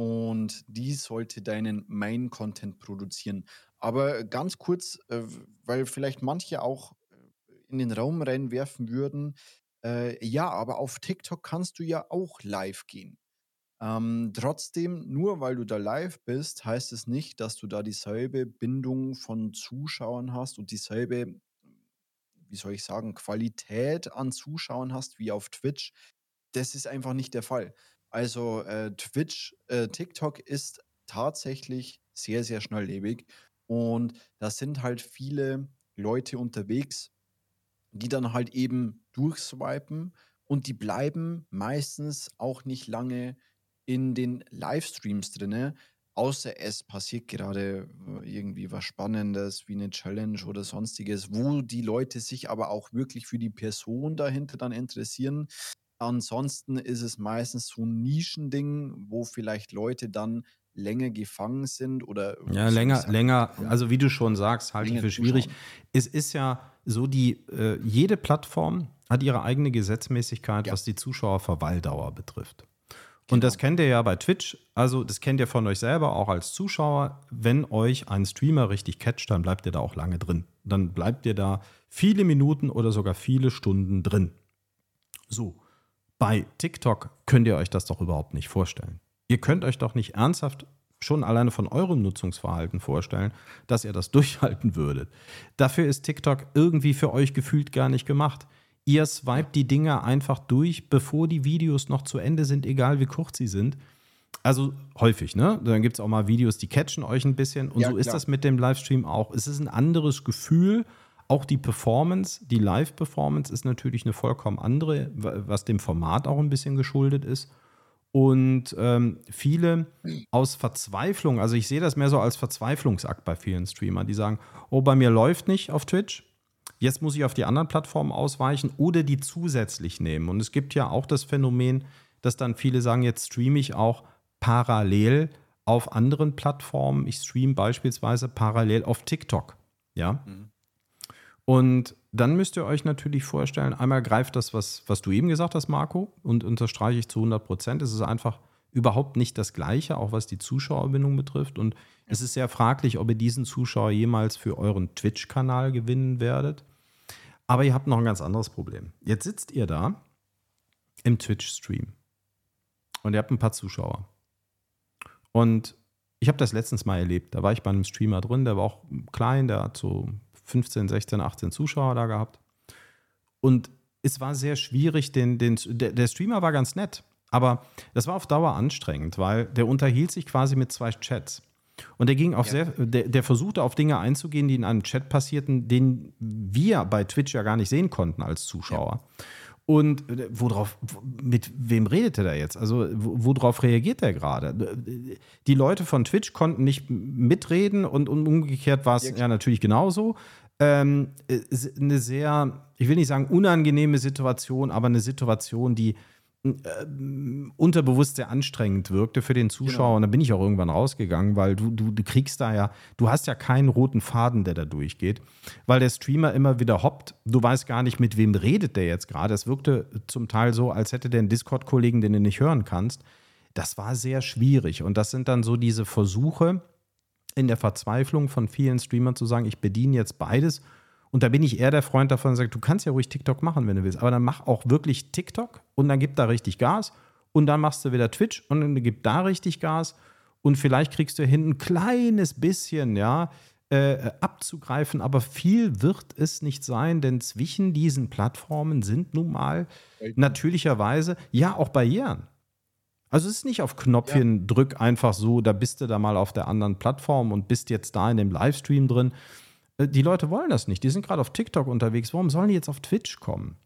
Und die sollte deinen Main-Content produzieren. Aber ganz kurz, äh, weil vielleicht manche auch in den Raum reinwerfen würden, äh, ja, aber auf TikTok kannst du ja auch live gehen. Ähm, trotzdem, nur weil du da live bist, heißt es nicht, dass du da dieselbe Bindung von Zuschauern hast und dieselbe, wie soll ich sagen, Qualität an Zuschauern hast wie auf Twitch. Das ist einfach nicht der Fall. Also äh, Twitch, äh, TikTok ist tatsächlich sehr, sehr schnelllebig und da sind halt viele Leute unterwegs, die dann halt eben durchswipen und die bleiben meistens auch nicht lange in den Livestreams drinne, außer es passiert gerade äh, irgendwie was Spannendes wie eine Challenge oder sonstiges, wo die Leute sich aber auch wirklich für die Person dahinter dann interessieren. Ansonsten ist es meistens so ein Nischending, wo vielleicht Leute dann länger gefangen sind oder ja länger länger also wie du schon sagst halte ich für schwierig. es ist ja so die äh, jede Plattform hat ihre eigene Gesetzmäßigkeit ja. was die Zuschauerverweildauer betrifft. Und genau. das kennt ihr ja bei Twitch also das kennt ihr von euch selber auch als Zuschauer. Wenn euch ein Streamer richtig catcht dann bleibt ihr da auch lange drin. Dann bleibt ihr da viele Minuten oder sogar viele Stunden drin. So bei TikTok könnt ihr euch das doch überhaupt nicht vorstellen Ihr könnt euch doch nicht ernsthaft schon alleine von eurem Nutzungsverhalten vorstellen, dass ihr das durchhalten würdet. Dafür ist TikTok irgendwie für euch gefühlt gar nicht gemacht. Ihr swipet die Dinger einfach durch, bevor die Videos noch zu Ende sind, egal wie kurz sie sind. Also häufig, ne? Dann gibt es auch mal Videos, die catchen euch ein bisschen. Und ja, so ist klar. das mit dem Livestream auch. Es ist ein anderes Gefühl. Auch die Performance, die Live-Performance ist natürlich eine vollkommen andere, was dem Format auch ein bisschen geschuldet ist. Und ähm, viele aus Verzweiflung, also ich sehe das mehr so als Verzweiflungsakt bei vielen Streamern, die sagen, oh, bei mir läuft nicht auf Twitch, jetzt muss ich auf die anderen Plattformen ausweichen oder die zusätzlich nehmen. Und es gibt ja auch das Phänomen, dass dann viele sagen, jetzt streame ich auch parallel auf anderen Plattformen. Ich streame beispielsweise parallel auf TikTok. Ja. Mhm. Und dann müsst ihr euch natürlich vorstellen, einmal greift das, was, was du eben gesagt hast, Marco, und unterstreiche ich zu 100 Prozent. Es ist einfach überhaupt nicht das Gleiche, auch was die Zuschauerbindung betrifft. Und es ist sehr fraglich, ob ihr diesen Zuschauer jemals für euren Twitch-Kanal gewinnen werdet. Aber ihr habt noch ein ganz anderes Problem. Jetzt sitzt ihr da im Twitch-Stream und ihr habt ein paar Zuschauer. Und ich habe das letztens mal erlebt. Da war ich bei einem Streamer drin, der war auch klein, der hat so 15, 16, 18 Zuschauer da gehabt. Und es war sehr schwierig, den, den, der, der Streamer war ganz nett, aber das war auf Dauer anstrengend, weil der unterhielt sich quasi mit zwei Chats. Und der ging auf ja. sehr, der, der, versuchte auf Dinge einzugehen, die in einem Chat passierten, den wir bei Twitch ja gar nicht sehen konnten als Zuschauer. Ja. Und äh, worauf, mit wem redet er da jetzt? Also, worauf reagiert er gerade? Die Leute von Twitch konnten nicht mitreden und, umgekehrt war es ja, ja, natürlich genauso. Ähm, äh, eine sehr, ich will nicht sagen unangenehme Situation, aber eine Situation, die äh, unterbewusst sehr anstrengend wirkte für den Zuschauer. Genau. Und da bin ich auch irgendwann rausgegangen, weil du, du, du kriegst da ja, du hast ja keinen roten Faden, der da durchgeht, weil der Streamer immer wieder hoppt. Du weißt gar nicht, mit wem redet der jetzt gerade. Es wirkte zum Teil so, als hätte der einen Discord-Kollegen, den du nicht hören kannst. Das war sehr schwierig. Und das sind dann so diese Versuche in der Verzweiflung von vielen Streamern zu sagen, ich bediene jetzt beides. Und da bin ich eher der Freund davon, der sagt, du kannst ja ruhig TikTok machen, wenn du willst, aber dann mach auch wirklich TikTok und dann gib da richtig Gas. Und dann machst du wieder Twitch und dann gib da richtig Gas. Und vielleicht kriegst du hin ein kleines bisschen, ja, äh, abzugreifen, aber viel wird es nicht sein, denn zwischen diesen Plattformen sind nun mal natürlicherweise ja auch Barrieren. Also es ist nicht auf Knopfchen ja. drück einfach so, da bist du da mal auf der anderen Plattform und bist jetzt da in dem Livestream drin, äh, die Leute wollen das nicht. Die sind gerade auf TikTok unterwegs. Warum sollen die jetzt auf Twitch kommen?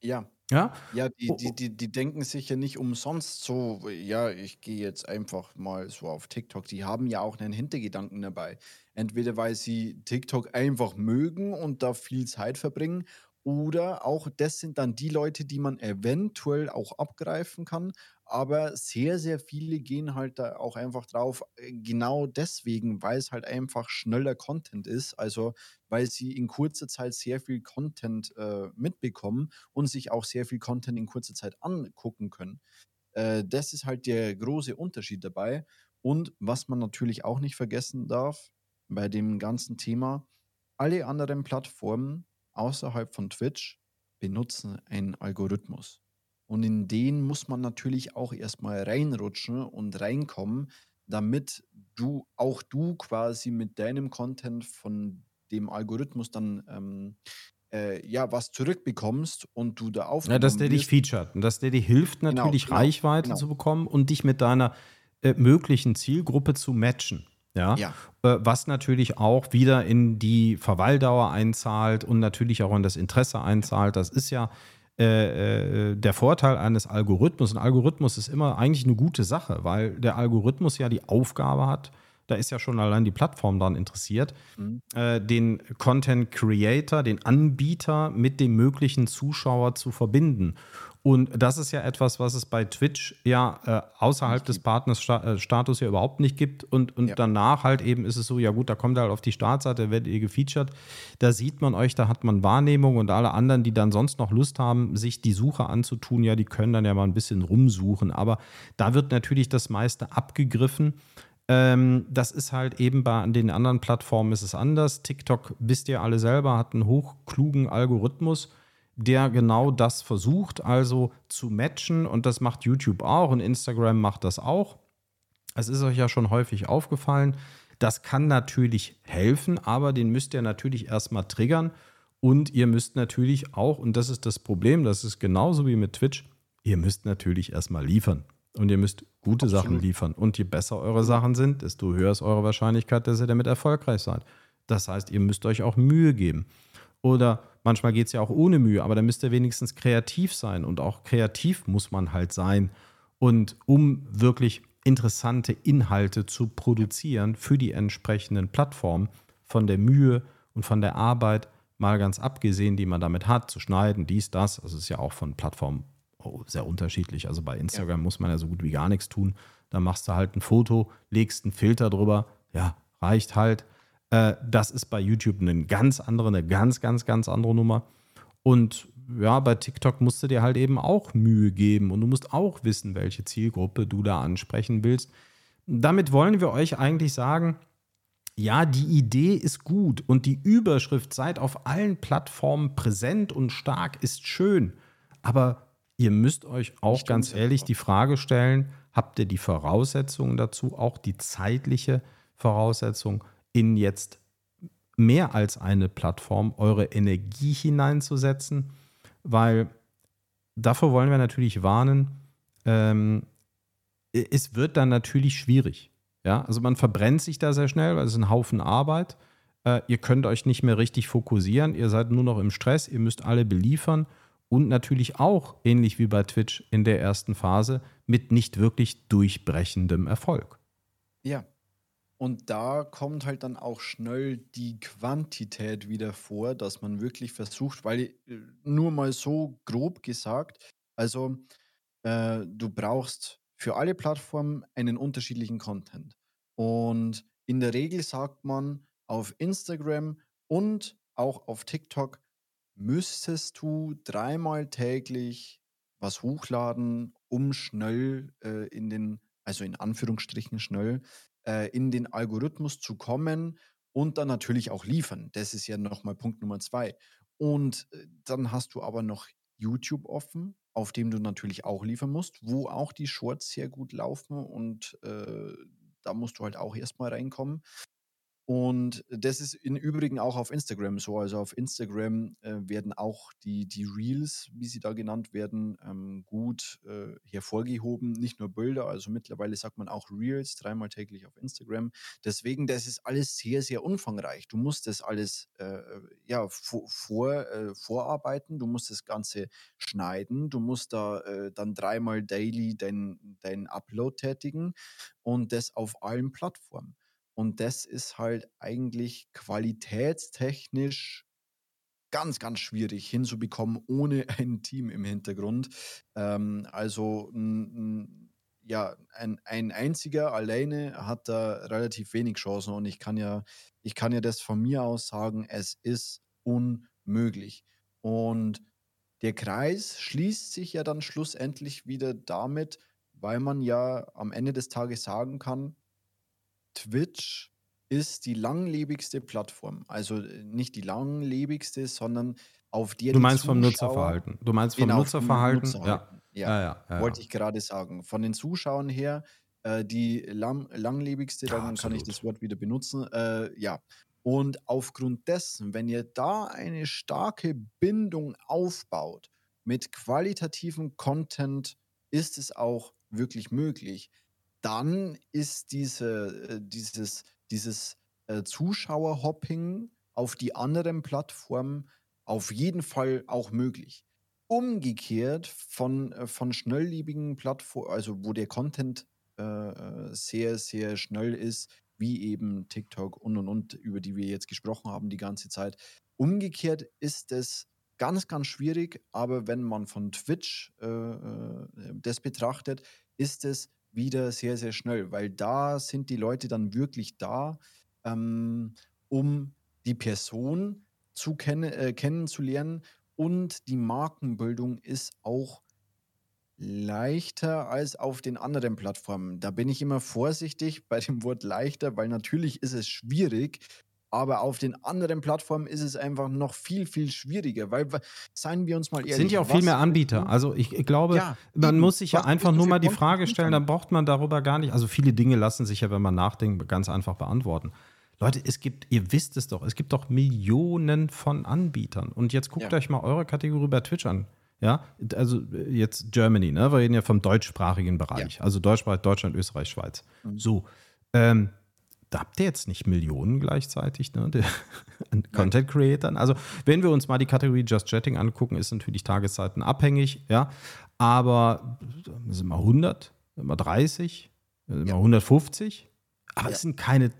Ja. Ja? Ja, die, die, die, die denken sich ja nicht umsonst so, ja, ich gehe jetzt einfach mal so auf TikTok. Die haben ja auch einen Hintergedanken dabei. Entweder weil sie TikTok einfach mögen und da viel Zeit verbringen oder auch das sind dann die Leute, die man eventuell auch abgreifen kann. Aber sehr, sehr viele gehen halt da auch einfach drauf, äh, genau deswegen, weil es halt einfach schneller Content ist. Also weil sie in kurzer Zeit sehr viel Content äh, mitbekommen und sich auch sehr viel Content in kurzer Zeit angucken können. Äh, das ist halt der große Unterschied dabei. Und was man natürlich auch nicht vergessen darf bei dem ganzen Thema, alle anderen Plattformen außerhalb von Twitch benutzen einen Algorithmus. Und in den muss man natürlich auch erstmal reinrutschen und reinkommen, damit du auch du quasi mit deinem Content von dem Algorithmus dann ähm, äh, ja was zurückbekommst und du da aufgenommen Ja, dass der dich featuret und dass der dir hilft, genau, natürlich genau, Reichweite genau. zu bekommen und dich mit deiner äh, möglichen Zielgruppe zu matchen. Ja? ja. Äh, was natürlich auch wieder in die Verweildauer einzahlt und natürlich auch in das Interesse einzahlt. Das ist ja äh, äh, der Vorteil eines Algorithmus. Ein Algorithmus ist immer eigentlich eine gute Sache, weil der Algorithmus ja die Aufgabe hat, da ist ja schon allein die Plattform daran interessiert, mhm. äh, den Content Creator, den Anbieter mit dem möglichen Zuschauer zu verbinden. Und das ist ja etwas, was es bei Twitch ja äh, außerhalb des Partnerstatus ja überhaupt nicht gibt. Und, und ja. danach halt eben ist es so, ja gut, da kommt er halt auf die Startseite, werdet ihr gefeatured. Da sieht man euch, da hat man Wahrnehmung und alle anderen, die dann sonst noch Lust haben, sich die Suche anzutun, ja, die können dann ja mal ein bisschen rumsuchen. Aber da wird natürlich das meiste abgegriffen. Ähm, das ist halt eben bei den anderen Plattformen ist es anders. TikTok, wisst ihr alle selber, hat einen hochklugen Algorithmus der genau das versucht, also zu matchen. Und das macht YouTube auch und Instagram macht das auch. Es ist euch ja schon häufig aufgefallen. Das kann natürlich helfen, aber den müsst ihr natürlich erstmal triggern. Und ihr müsst natürlich auch, und das ist das Problem, das ist genauso wie mit Twitch, ihr müsst natürlich erstmal liefern. Und ihr müsst gute Absolut. Sachen liefern. Und je besser eure Sachen sind, desto höher ist eure Wahrscheinlichkeit, dass ihr damit erfolgreich seid. Das heißt, ihr müsst euch auch Mühe geben. Oder manchmal geht es ja auch ohne Mühe, aber dann müsst ihr wenigstens kreativ sein. Und auch kreativ muss man halt sein. Und um wirklich interessante Inhalte zu produzieren für die entsprechenden Plattformen, von der Mühe und von der Arbeit mal ganz abgesehen, die man damit hat, zu schneiden, dies, das. Also ist ja auch von Plattformen oh, sehr unterschiedlich. Also bei Instagram ja. muss man ja so gut wie gar nichts tun. dann machst du halt ein Foto, legst einen Filter drüber, ja, reicht halt. Äh, das ist bei YouTube eine ganz andere, eine ganz, ganz, ganz andere Nummer. Und ja, bei TikTok musst du dir halt eben auch Mühe geben und du musst auch wissen, welche Zielgruppe du da ansprechen willst. Damit wollen wir euch eigentlich sagen, ja, die Idee ist gut und die Überschrift seid auf allen Plattformen präsent und stark ist schön. Aber ihr müsst euch auch ganz ehrlich die Frage stellen, habt ihr die Voraussetzungen dazu, auch die zeitliche Voraussetzung, in jetzt mehr als eine Plattform eure Energie hineinzusetzen? Weil davor wollen wir natürlich warnen, ähm, es wird dann natürlich schwierig. Ja, also man verbrennt sich da sehr schnell, weil es ist ein Haufen Arbeit. Äh, ihr könnt euch nicht mehr richtig fokussieren, ihr seid nur noch im Stress, ihr müsst alle beliefern und natürlich auch, ähnlich wie bei Twitch in der ersten Phase, mit nicht wirklich durchbrechendem Erfolg. Ja. Und da kommt halt dann auch schnell die Quantität wieder vor, dass man wirklich versucht, weil äh, nur mal so grob gesagt, also äh, du brauchst für alle Plattformen einen unterschiedlichen Content. Und in der Regel sagt man auf Instagram und auch auf TikTok müsstest du dreimal täglich was hochladen, um schnell äh, in den, also in Anführungsstrichen schnell, äh, in den Algorithmus zu kommen und dann natürlich auch liefern. Das ist ja nochmal Punkt Nummer zwei. Und äh, dann hast du aber noch YouTube offen, auf dem du natürlich auch liefern musst, wo auch die Shorts sehr gut laufen und äh, da musst du halt auch erstmal reinkommen. Und das ist im Übrigen auch auf Instagram so. Also auf Instagram äh, werden auch die, die Reels, wie sie da genannt werden, ähm, gut äh, hervorgehoben. Nicht nur Bilder, also mittlerweile sagt man auch Reels, dreimal täglich auf Instagram. Deswegen, das ist alles sehr, sehr umfangreich. Du musst das alles äh, ja, vor, vor äh, vorarbeiten, du musst das Ganze schneiden, du musst da äh, dann dreimal daily dein, dein Upload tätigen und das auf allen Plattformen. Und das ist halt eigentlich qualitätstechnisch ganz, ganz schwierig hinzubekommen ohne ein Team im Hintergrund. Ähm, also ja, ein, ein einziger alleine hat da relativ wenig Chancen und ich kann ja, ich kann ja das von mir aus sagen, es ist unmöglich. Und der Kreis schließt sich ja dann schlussendlich wieder damit, weil man ja am Ende des Tages sagen kann, Twitch ist die langlebigste Plattform. Also äh, nicht die langlebigste, sondern auf der Du meinst vom Nutzerverhalten. Du meinst vom genau, Nutzerverhalten? Nutzerverhalten. Ja. Ja. Ja, ja, wollte ich gerade sagen. Von den Zuschauern her, äh, die lang, langlebigste, dann kann ich das Wort wieder benutzen. Äh, ja. Und aufgrund dessen, wenn ihr da eine starke Bindung aufbaut mit qualitativen Content, ist es auch wirklich möglich dann ist diese, äh, dieses, dieses äh, Zuschauerhopping auf die anderen Plattformen auf jeden Fall auch möglich. Umgekehrt von, äh, von schnelllebigen Plattformen, also wo der Content äh, sehr, sehr schnell ist, wie eben TikTok und und und, über die wir jetzt gesprochen haben die ganze Zeit. Umgekehrt ist es ganz, ganz schwierig, aber wenn man von Twitch äh, das betrachtet, ist es wieder sehr, sehr schnell, weil da sind die Leute dann wirklich da, ähm, um die Person zu kennen, äh, kennenzulernen und die Markenbildung ist auch leichter als auf den anderen Plattformen. Da bin ich immer vorsichtig bei dem Wort leichter, weil natürlich ist es schwierig, aber auf den anderen Plattformen ist es einfach noch viel, viel schwieriger, weil, seien wir uns mal ehrlich. Sind ja auch viel mehr Anbieter. Also ich, ich glaube, ja, man eben, muss sich ja einfach nur mal die Frage stellen, dann braucht man darüber gar nicht, also viele Dinge lassen sich ja, wenn man nachdenkt, ganz einfach beantworten. Leute, es gibt, ihr wisst es doch, es gibt doch Millionen von Anbietern. Und jetzt guckt ja. euch mal eure Kategorie bei Twitch an. Ja, also jetzt Germany, ne? Wir reden ja vom deutschsprachigen Bereich. Ja. Also deutschsprachig, Deutschland, Österreich, Schweiz. Mhm. So. Ähm, da habt ihr jetzt nicht Millionen gleichzeitig, ne? an Content Creatern. Also, wenn wir uns mal die Kategorie Just Chatting angucken, ist natürlich Tageszeiten abhängig, ja. Aber sind mal 100, sind mal 30, sind ja. mal 150. Aber ja. es sind keine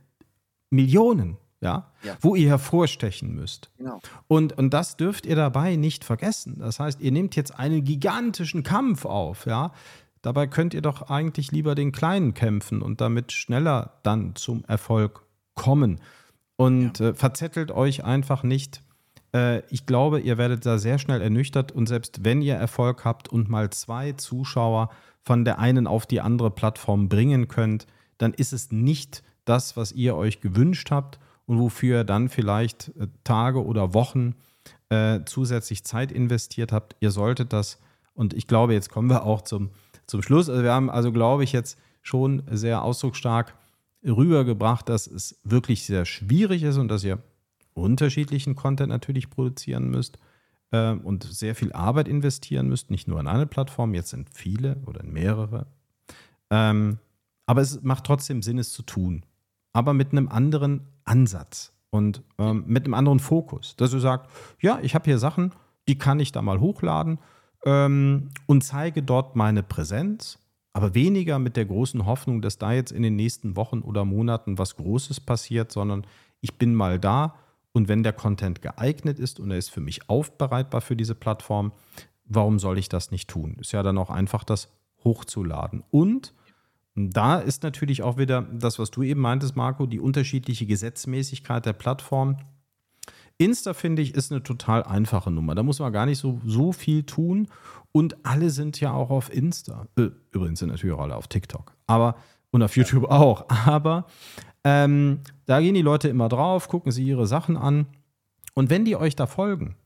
Millionen, ja, ja, wo ihr hervorstechen müsst. Genau. Und, und das dürft ihr dabei nicht vergessen. Das heißt, ihr nehmt jetzt einen gigantischen Kampf auf, ja, Dabei könnt ihr doch eigentlich lieber den Kleinen kämpfen und damit schneller dann zum Erfolg kommen. Und ja. äh, verzettelt euch einfach nicht. Äh, ich glaube, ihr werdet da sehr schnell ernüchtert und selbst wenn ihr Erfolg habt und mal zwei Zuschauer von der einen auf die andere Plattform bringen könnt, dann ist es nicht das, was ihr euch gewünscht habt und wofür ihr dann vielleicht äh, Tage oder Wochen äh, zusätzlich Zeit investiert habt. Ihr solltet das, und ich glaube, jetzt kommen wir auch zum, zum Schluss. Also wir haben also, glaube ich, jetzt schon sehr ausdrucksstark rübergebracht, dass es wirklich sehr schwierig ist und dass ihr unterschiedlichen Content natürlich produzieren müsst äh, und sehr viel Arbeit investieren müsst, nicht nur in eine Plattform, jetzt sind viele oder in mehrere. Ähm, aber es macht trotzdem Sinn, es zu tun. Aber mit einem anderen Ansatz und ähm, mit einem anderen Fokus. Dass du sagst, ja, ich habe hier Sachen, die kann ich da mal hochladen ähm, und zeige dort meine Präsenz, aber weniger mit der großen Hoffnung, dass da jetzt in den nächsten Wochen oder Monaten was Großes passiert, sondern ich bin mal da und wenn der Content geeignet ist und er ist für mich aufbereitbar für diese Plattform, warum soll ich das nicht tun? Ist ja dann auch einfach das hochzuladen. Und da ist natürlich auch wieder das, was du eben meintest, Marco, die unterschiedliche Gesetzmäßigkeit der Plattform. Insta, finde ich, ist eine total einfache Nummer. Da muss man gar nicht so, so viel tun. Und alle sind ja auch auf Insta. Äh, übrigens sind natürlich auch alle auf TikTok. Aber, und auf YouTube auch. Aber ähm, da gehen die Leute immer drauf, gucken sie ihre Sachen an. Und wenn die euch da folgen,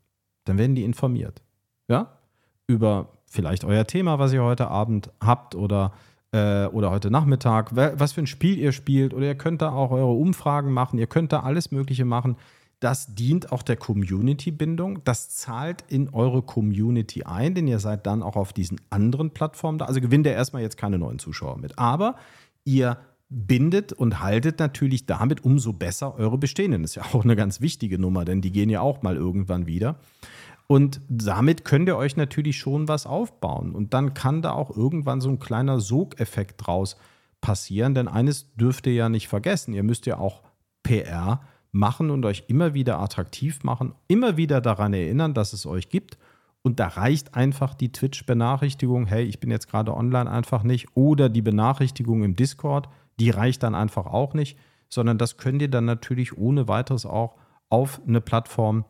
dann werden die informiert. Ja? Über vielleicht euer Thema, was ihr heute Abend habt oder äh, oder heute Nachmittag, was für ein Spiel ihr spielt oder ihr könnt da auch eure Umfragen machen, ihr könnt da alles Mögliche machen. Das dient auch der Community-Bindung. Das zahlt in eure Community ein, denn ihr seid dann auch auf diesen anderen Plattformen da. Also gewinnt ihr erstmal jetzt keine neuen Zuschauer mit. Aber ihr bindet und haltet natürlich damit umso besser eure bestehenden. Das ist ja auch eine ganz wichtige Nummer, denn die gehen ja auch mal irgendwann wieder. Und damit könnt ihr euch natürlich schon was aufbauen. Und dann kann da auch irgendwann so ein kleiner Sogeffekt draus passieren. Denn eines dürft ihr ja nicht vergessen. Ihr müsst ja auch PR machen und euch immer wieder attraktiv machen, immer wieder daran erinnern, dass es euch gibt. Und da reicht einfach die Twitch-Benachrichtigung, hey, ich bin jetzt gerade online einfach nicht, oder die Benachrichtigung im Discord, die reicht dann einfach auch nicht, sondern das könnt ihr dann natürlich ohne weiteres auch auf eine Plattform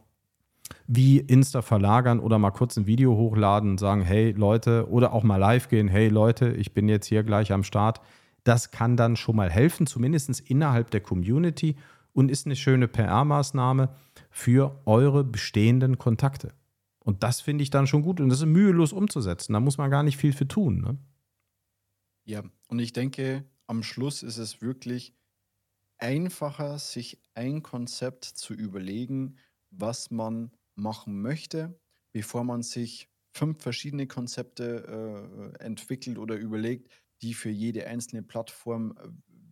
wie Insta verlagern oder mal kurz ein Video hochladen und sagen, hey Leute, oder auch mal live gehen, hey Leute, ich bin jetzt hier gleich am Start. Das kann dann schon mal helfen, zumindest innerhalb der Community und ist eine schöne PR-Maßnahme für eure bestehenden Kontakte. Und das finde ich dann schon gut und das ist mühelos umzusetzen. Da muss man gar nicht viel für tun. Ne? Ja, und ich denke, am Schluss ist es wirklich einfacher, sich ein Konzept zu überlegen, was man machen möchte, bevor man sich fünf verschiedene Konzepte äh, entwickelt oder überlegt, die für jede einzelne Plattform äh,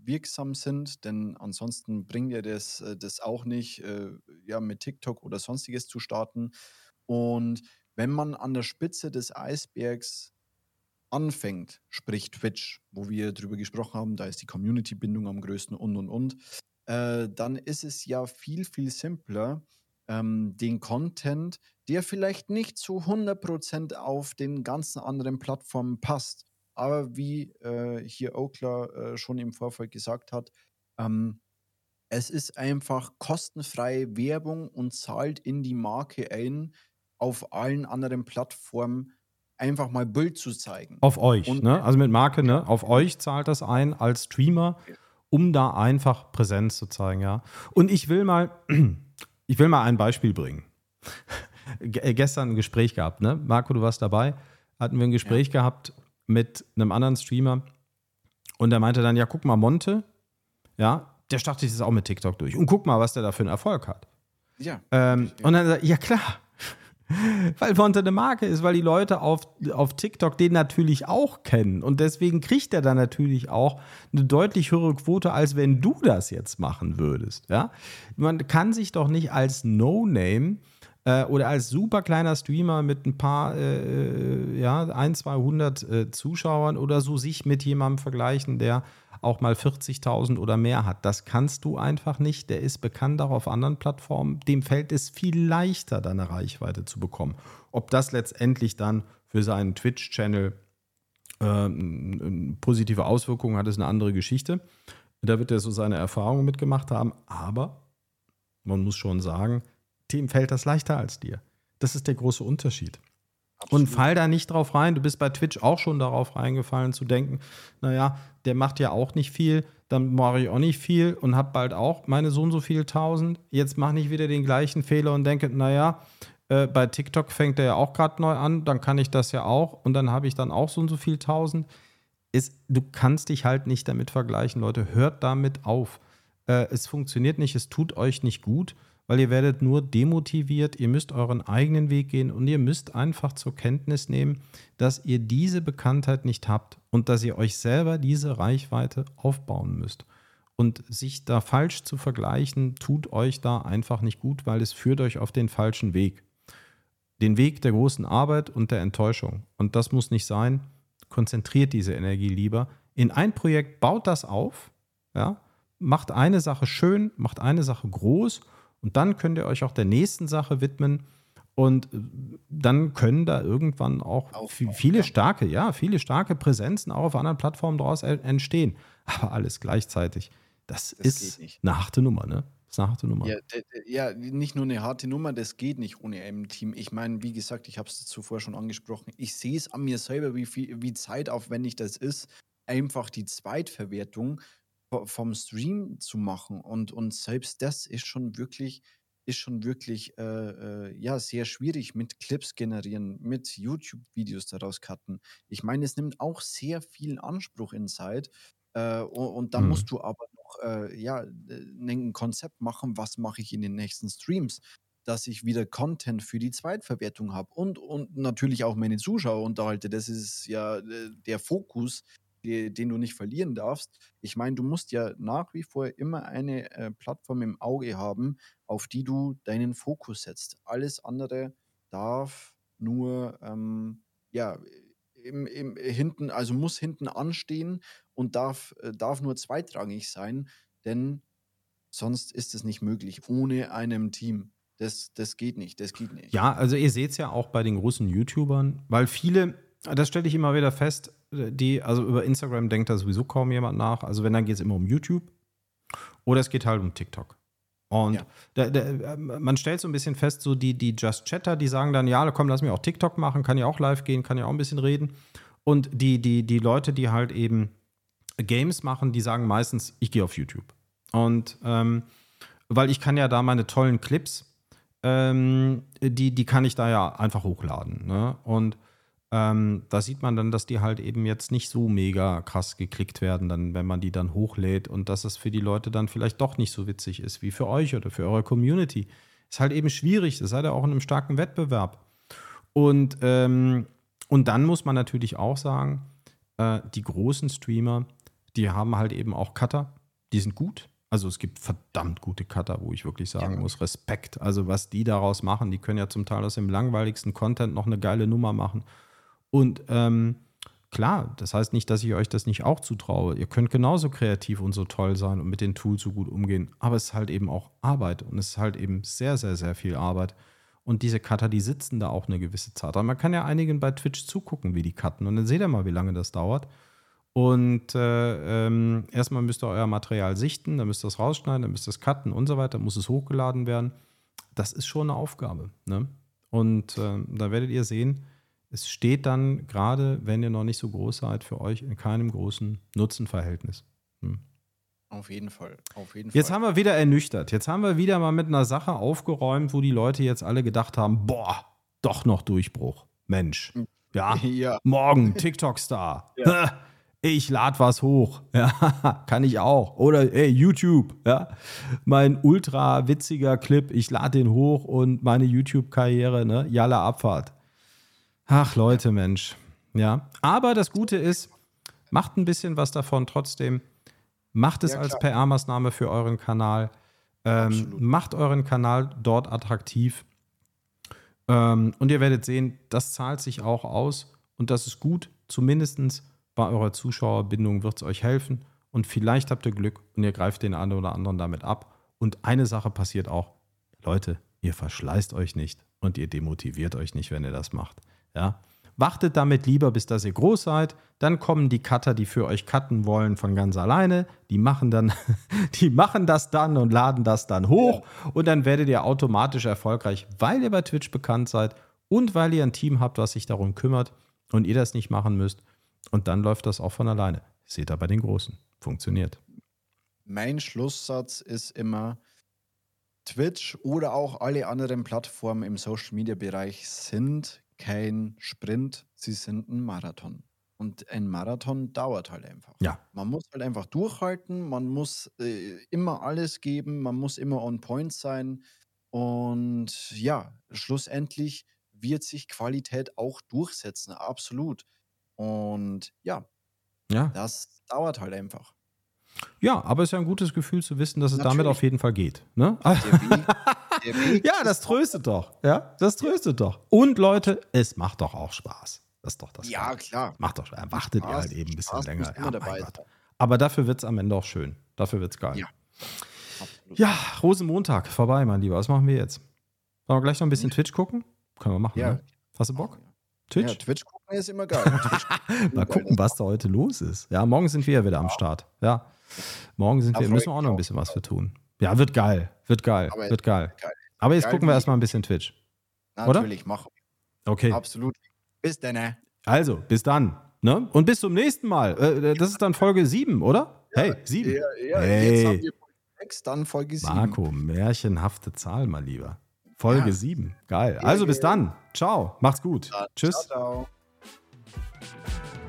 wirksam sind, denn ansonsten bringt ja das, äh, das auch nicht, äh, ja, mit TikTok oder sonstiges zu starten. Und wenn man an der Spitze des Eisbergs anfängt, sprich Twitch, wo wir drüber gesprochen haben, da ist die Community-Bindung am größten und und und, äh, dann ist es ja viel, viel simpler, ähm, den Content, der vielleicht nicht zu 100% auf den ganzen anderen Plattformen passt. Aber wie äh, hier Okla äh, schon im Vorfeld gesagt hat, ähm, es ist einfach kostenfreie Werbung und zahlt in die Marke ein, auf allen anderen Plattformen einfach mal Bild zu zeigen. Auf euch, und, ne? Also mit Marke, ne? Auf euch zahlt das ein als Streamer, um da einfach Präsenz zu zeigen, ja. Und ich will mal, ich will mal ein Beispiel bringen. Äh, gestern ein Gespräch gehabt, ne? Marco, du warst dabei. Hatten wir ein Gespräch ja. gehabt mit einem anderen Streamer und der meinte dann: Ja, guck mal, Monte, ja, der startet jetzt auch mit TikTok durch und guck mal, was der da für einen Erfolg hat. Ja. Ähm, und dann, ja, klar, weil Monte eine Marke ist, weil die Leute auf, auf TikTok den natürlich auch kennen. Und deswegen kriegt er dann natürlich auch eine deutlich höhere Quote, als wenn du das jetzt machen würdest. Ja? Man kann sich doch nicht als No-Name äh, oder als super kleiner Streamer mit ein paar, äh, äh ja, ein, 200 äh, Zuschauern oder so sich mit jemandem vergleichen, der auch mal 40.000 oder mehr hat. Das kannst du einfach nicht. Der ist bekannt auch auf anderen Plattformen. Dem fällt es viel leichter, deine Reichweite zu bekommen. Ob das letztendlich dann für seinen Twitch-Channel äh, positive Auswirkungen hat, ist eine andere Geschichte. Da wird er so seine Erfahrungen mitgemacht haben, aber man muss schon sagen, dem fällt das leichter als dir. Das ist der große Unterschied. Absolut. Und fall da nicht drauf rein. Du bist bei Twitch auch schon darauf reingefallen zu denken, naja, der macht ja auch nicht viel, dann mache ich auch nicht viel und habe bald auch meine so und so viel tausend. Jetzt mache ich wieder den gleichen Fehler und denke, naja, äh, bei TikTok fängt er ja auch gerade neu an, dann kann ich das ja auch und dann habe ich dann auch so und so viel tausend. Ist, du kannst dich halt nicht damit vergleichen, Leute. Hört damit auf. Äh, es funktioniert nicht, es tut euch nicht gut weil ihr werdet nur demotiviert, ihr müsst euren eigenen Weg gehen und ihr müsst einfach zur Kenntnis nehmen, dass ihr diese Bekanntheit nicht habt und dass ihr euch selber diese Reichweite aufbauen müsst. Und sich da falsch zu vergleichen, tut euch da einfach nicht gut, weil es führt euch auf den falschen Weg. Den Weg der großen Arbeit und der Enttäuschung. Und das muss nicht sein. Konzentriert diese Energie lieber in ein Projekt, baut das auf, ja, macht eine Sache schön, macht eine Sache groß und dann könnt ihr euch auch der nächsten Sache widmen. Und äh, dann können da irgendwann auch Aufbau, viele starke, ja, viele starke Präsenzen auch auf anderen Plattformen daraus entstehen. Aber alles gleichzeitig. Das, das ist eine harte Nummer, ne? Das ist eine harte Nummer. Ja, ja, nicht nur eine harte Nummer, das geht nicht ohne ein Team. Ich meine, wie gesagt, ich habe es zuvor schon angesprochen. Ich sehe es an mir selber, wie, viel, wie zeitaufwendig das ist, einfach die Zweitverwertung vom Stream zu machen und und selbst das ist schon wirklich ist schon wirklich, äh, äh, ja, sehr schwierig mit Clips generieren, mit YouTube-Videos daraus cutten. Ich meine, es nimmt auch sehr viel Anspruch in Zeit, äh, und und dann musst mhm. du aber noch, äh, ja, äh, 'nen Konzept machen, was mache ich in den nächsten Streams, dass ich wieder Content für die Zweitverwertung habe und und natürlich auch meine Zuschauer unterhalte. Das ist ja, der Fokus die, den du nicht verlieren darfst. Ich meine, du musst ja nach wie vor immer eine äh, Plattform im Auge haben, auf die du deinen Fokus setzt. Alles andere darf nur, ähm, ja, im, im, hinten, also muss hinten anstehen und darf, äh, darf nur zweitrangig sein, denn sonst ist es nicht möglich ohne einem Team. Das, das geht nicht, das geht nicht. Ja, also ihr seht es ja auch bei den großen YouTubern, weil viele, das stelle ich immer wieder fest, die, also über Instagram denkt da sowieso kaum jemand nach. Also wenn, dann geht es immer um YouTube. Oder es geht halt um TikTok. Und ja. da, da, man stellt so ein bisschen fest, so die, die Just Chatter, die sagen dann, ja, komm, lass mich auch TikTok machen, kann ja auch live gehen, kann ja auch ein bisschen reden. Und die, die, die Leute, die halt eben Games machen, die sagen meistens, ich gehe auf YouTube. Und ähm, weil ich kann ja da meine tollen Clips, ähm, die, die kann ich da ja einfach hochladen. Ne? Und ähm, da sieht man dann, dass die halt eben jetzt nicht so mega krass geklickt werden, dann, wenn man die dann hochlädt und dass es für die Leute dann vielleicht doch nicht so witzig ist wie für euch oder für eure Community. Ist halt eben schwierig, das seid ihr auch in einem starken Wettbewerb. Und, ähm, und dann muss man natürlich auch sagen, äh, die großen Streamer, die haben halt eben auch Cutter, die sind gut. Also es gibt verdammt gute Cutter, wo ich wirklich sagen ja. muss, Respekt. Also was die daraus machen, die können ja zum Teil aus dem langweiligsten Content noch eine geile Nummer machen. Und ähm, klar, das heißt nicht, dass ich euch das nicht auch zutraue. Ihr könnt genauso kreativ und so toll sein und mit den Tools so gut umgehen. Aber es ist halt eben auch Arbeit und es ist halt eben sehr, sehr, sehr viel Arbeit. Und diese Cutter, die sitzen da auch eine gewisse Zeit. Aber man kann ja einigen bei Twitch zugucken, wie die cutten. Und dann seht ihr mal, wie lange das dauert. Und äh, ähm, erstmal müsst ihr euer Material sichten, dann müsst ihr es rausschneiden, dann müsst ihr es cutten und so weiter, muss es hochgeladen werden. Das ist schon eine Aufgabe. Ne? Und äh, da werdet ihr sehen, es steht dann, gerade wenn ihr noch nicht so groß seid, für euch in keinem großen Nutzenverhältnis. Hm. Auf jeden Fall. Auf jeden jetzt haben wir wieder ernüchtert. Jetzt haben wir wieder mal mit einer Sache aufgeräumt, wo die Leute jetzt alle gedacht haben: boah, doch noch Durchbruch. Mensch. Ja, ja. morgen TikTok-Star. Ja. Ich lade was hoch. Ja, kann ich auch. Oder ey, YouTube. Ja, mein ultra witziger Clip. Ich lade den hoch und meine YouTube-Karriere, ne? Jalla Abfahrt. Ach, Leute, Mensch. Ja. Aber das Gute ist, macht ein bisschen was davon trotzdem. Macht es ja, als PR-Maßnahme für euren Kanal. Ähm, macht euren Kanal dort attraktiv. Ähm, und ihr werdet sehen, das zahlt sich auch aus. Und das ist gut. Zumindest bei eurer Zuschauerbindung wird es euch helfen. Und vielleicht habt ihr Glück und ihr greift den einen oder anderen damit ab. Und eine Sache passiert auch. Leute, ihr verschleißt euch nicht und ihr demotiviert euch nicht, wenn ihr das macht. Ja? Wartet damit lieber, bis dass ihr groß seid. Dann kommen die Cutter, die für euch cutten wollen, von ganz alleine. Die machen dann, die machen das dann und laden das dann hoch. Und dann werdet ihr automatisch erfolgreich, weil ihr bei Twitch bekannt seid und weil ihr ein Team habt, was sich darum kümmert und ihr das nicht machen müsst. Und dann läuft das auch von alleine. Seht ihr bei den Großen. Funktioniert. Mein Schlusssatz ist immer, Twitch oder auch alle anderen Plattformen im Social-Media-Bereich sind kein Sprint, sie sind ein Marathon. Und ein Marathon dauert halt einfach. Ja. Man muss halt einfach durchhalten, man muss äh, immer alles geben, man muss immer on point sein. Und ja, schlussendlich wird sich Qualität auch durchsetzen, absolut. Und ja, ja. das dauert halt einfach. Ja, aber es ist ja ein gutes Gefühl zu wissen, dass es Natürlich. damit auf jeden Fall geht. Ne? Der Weg, ja, das tröstet doch. Ja, das tröstet doch. Und Leute, es macht doch auch Spaß. Das ist doch das. Ja, Spaß. klar. Macht doch Spaß. Wartet Spaß, ihr halt eben ein bisschen Spaß länger. Ja, dabei aber dafür wird es am Ende auch schön. Dafür wird es geil. Ja. Ja, Rosenmontag vorbei, mein Lieber. Was machen wir jetzt? Wollen wir gleich noch ein bisschen Twitch gucken? Können wir machen, ja. ne? Hast du Bock? Twitch? Ja, Twitch gucken ist immer geil. Mal gucken, was da heute los ist. Ja, morgen sind wir ja wieder am Start. Ja. Morgen sind wir, müssen wir auch noch ein bisschen was für tun. Ja, wird geil. Wird geil. Aber wird geil. geil. Aber jetzt geil gucken wir erstmal ein bisschen Twitch. Natürlich, Oder? machen Okay. Absolut. Bis dann. Also, bis dann. Ne? Und bis zum nächsten Mal. Äh, äh, das ist dann Folge 7, oder? Ja, hey, 7. Ja, ja, hey. Jetzt haben wir Folge 6, dann Folge 7. Marco, märchenhafte Zahl, mal lieber. Folge ja. 7. Geil. Also bis dann. Ciao. Macht's gut. Tschüss. Ciao, ciao.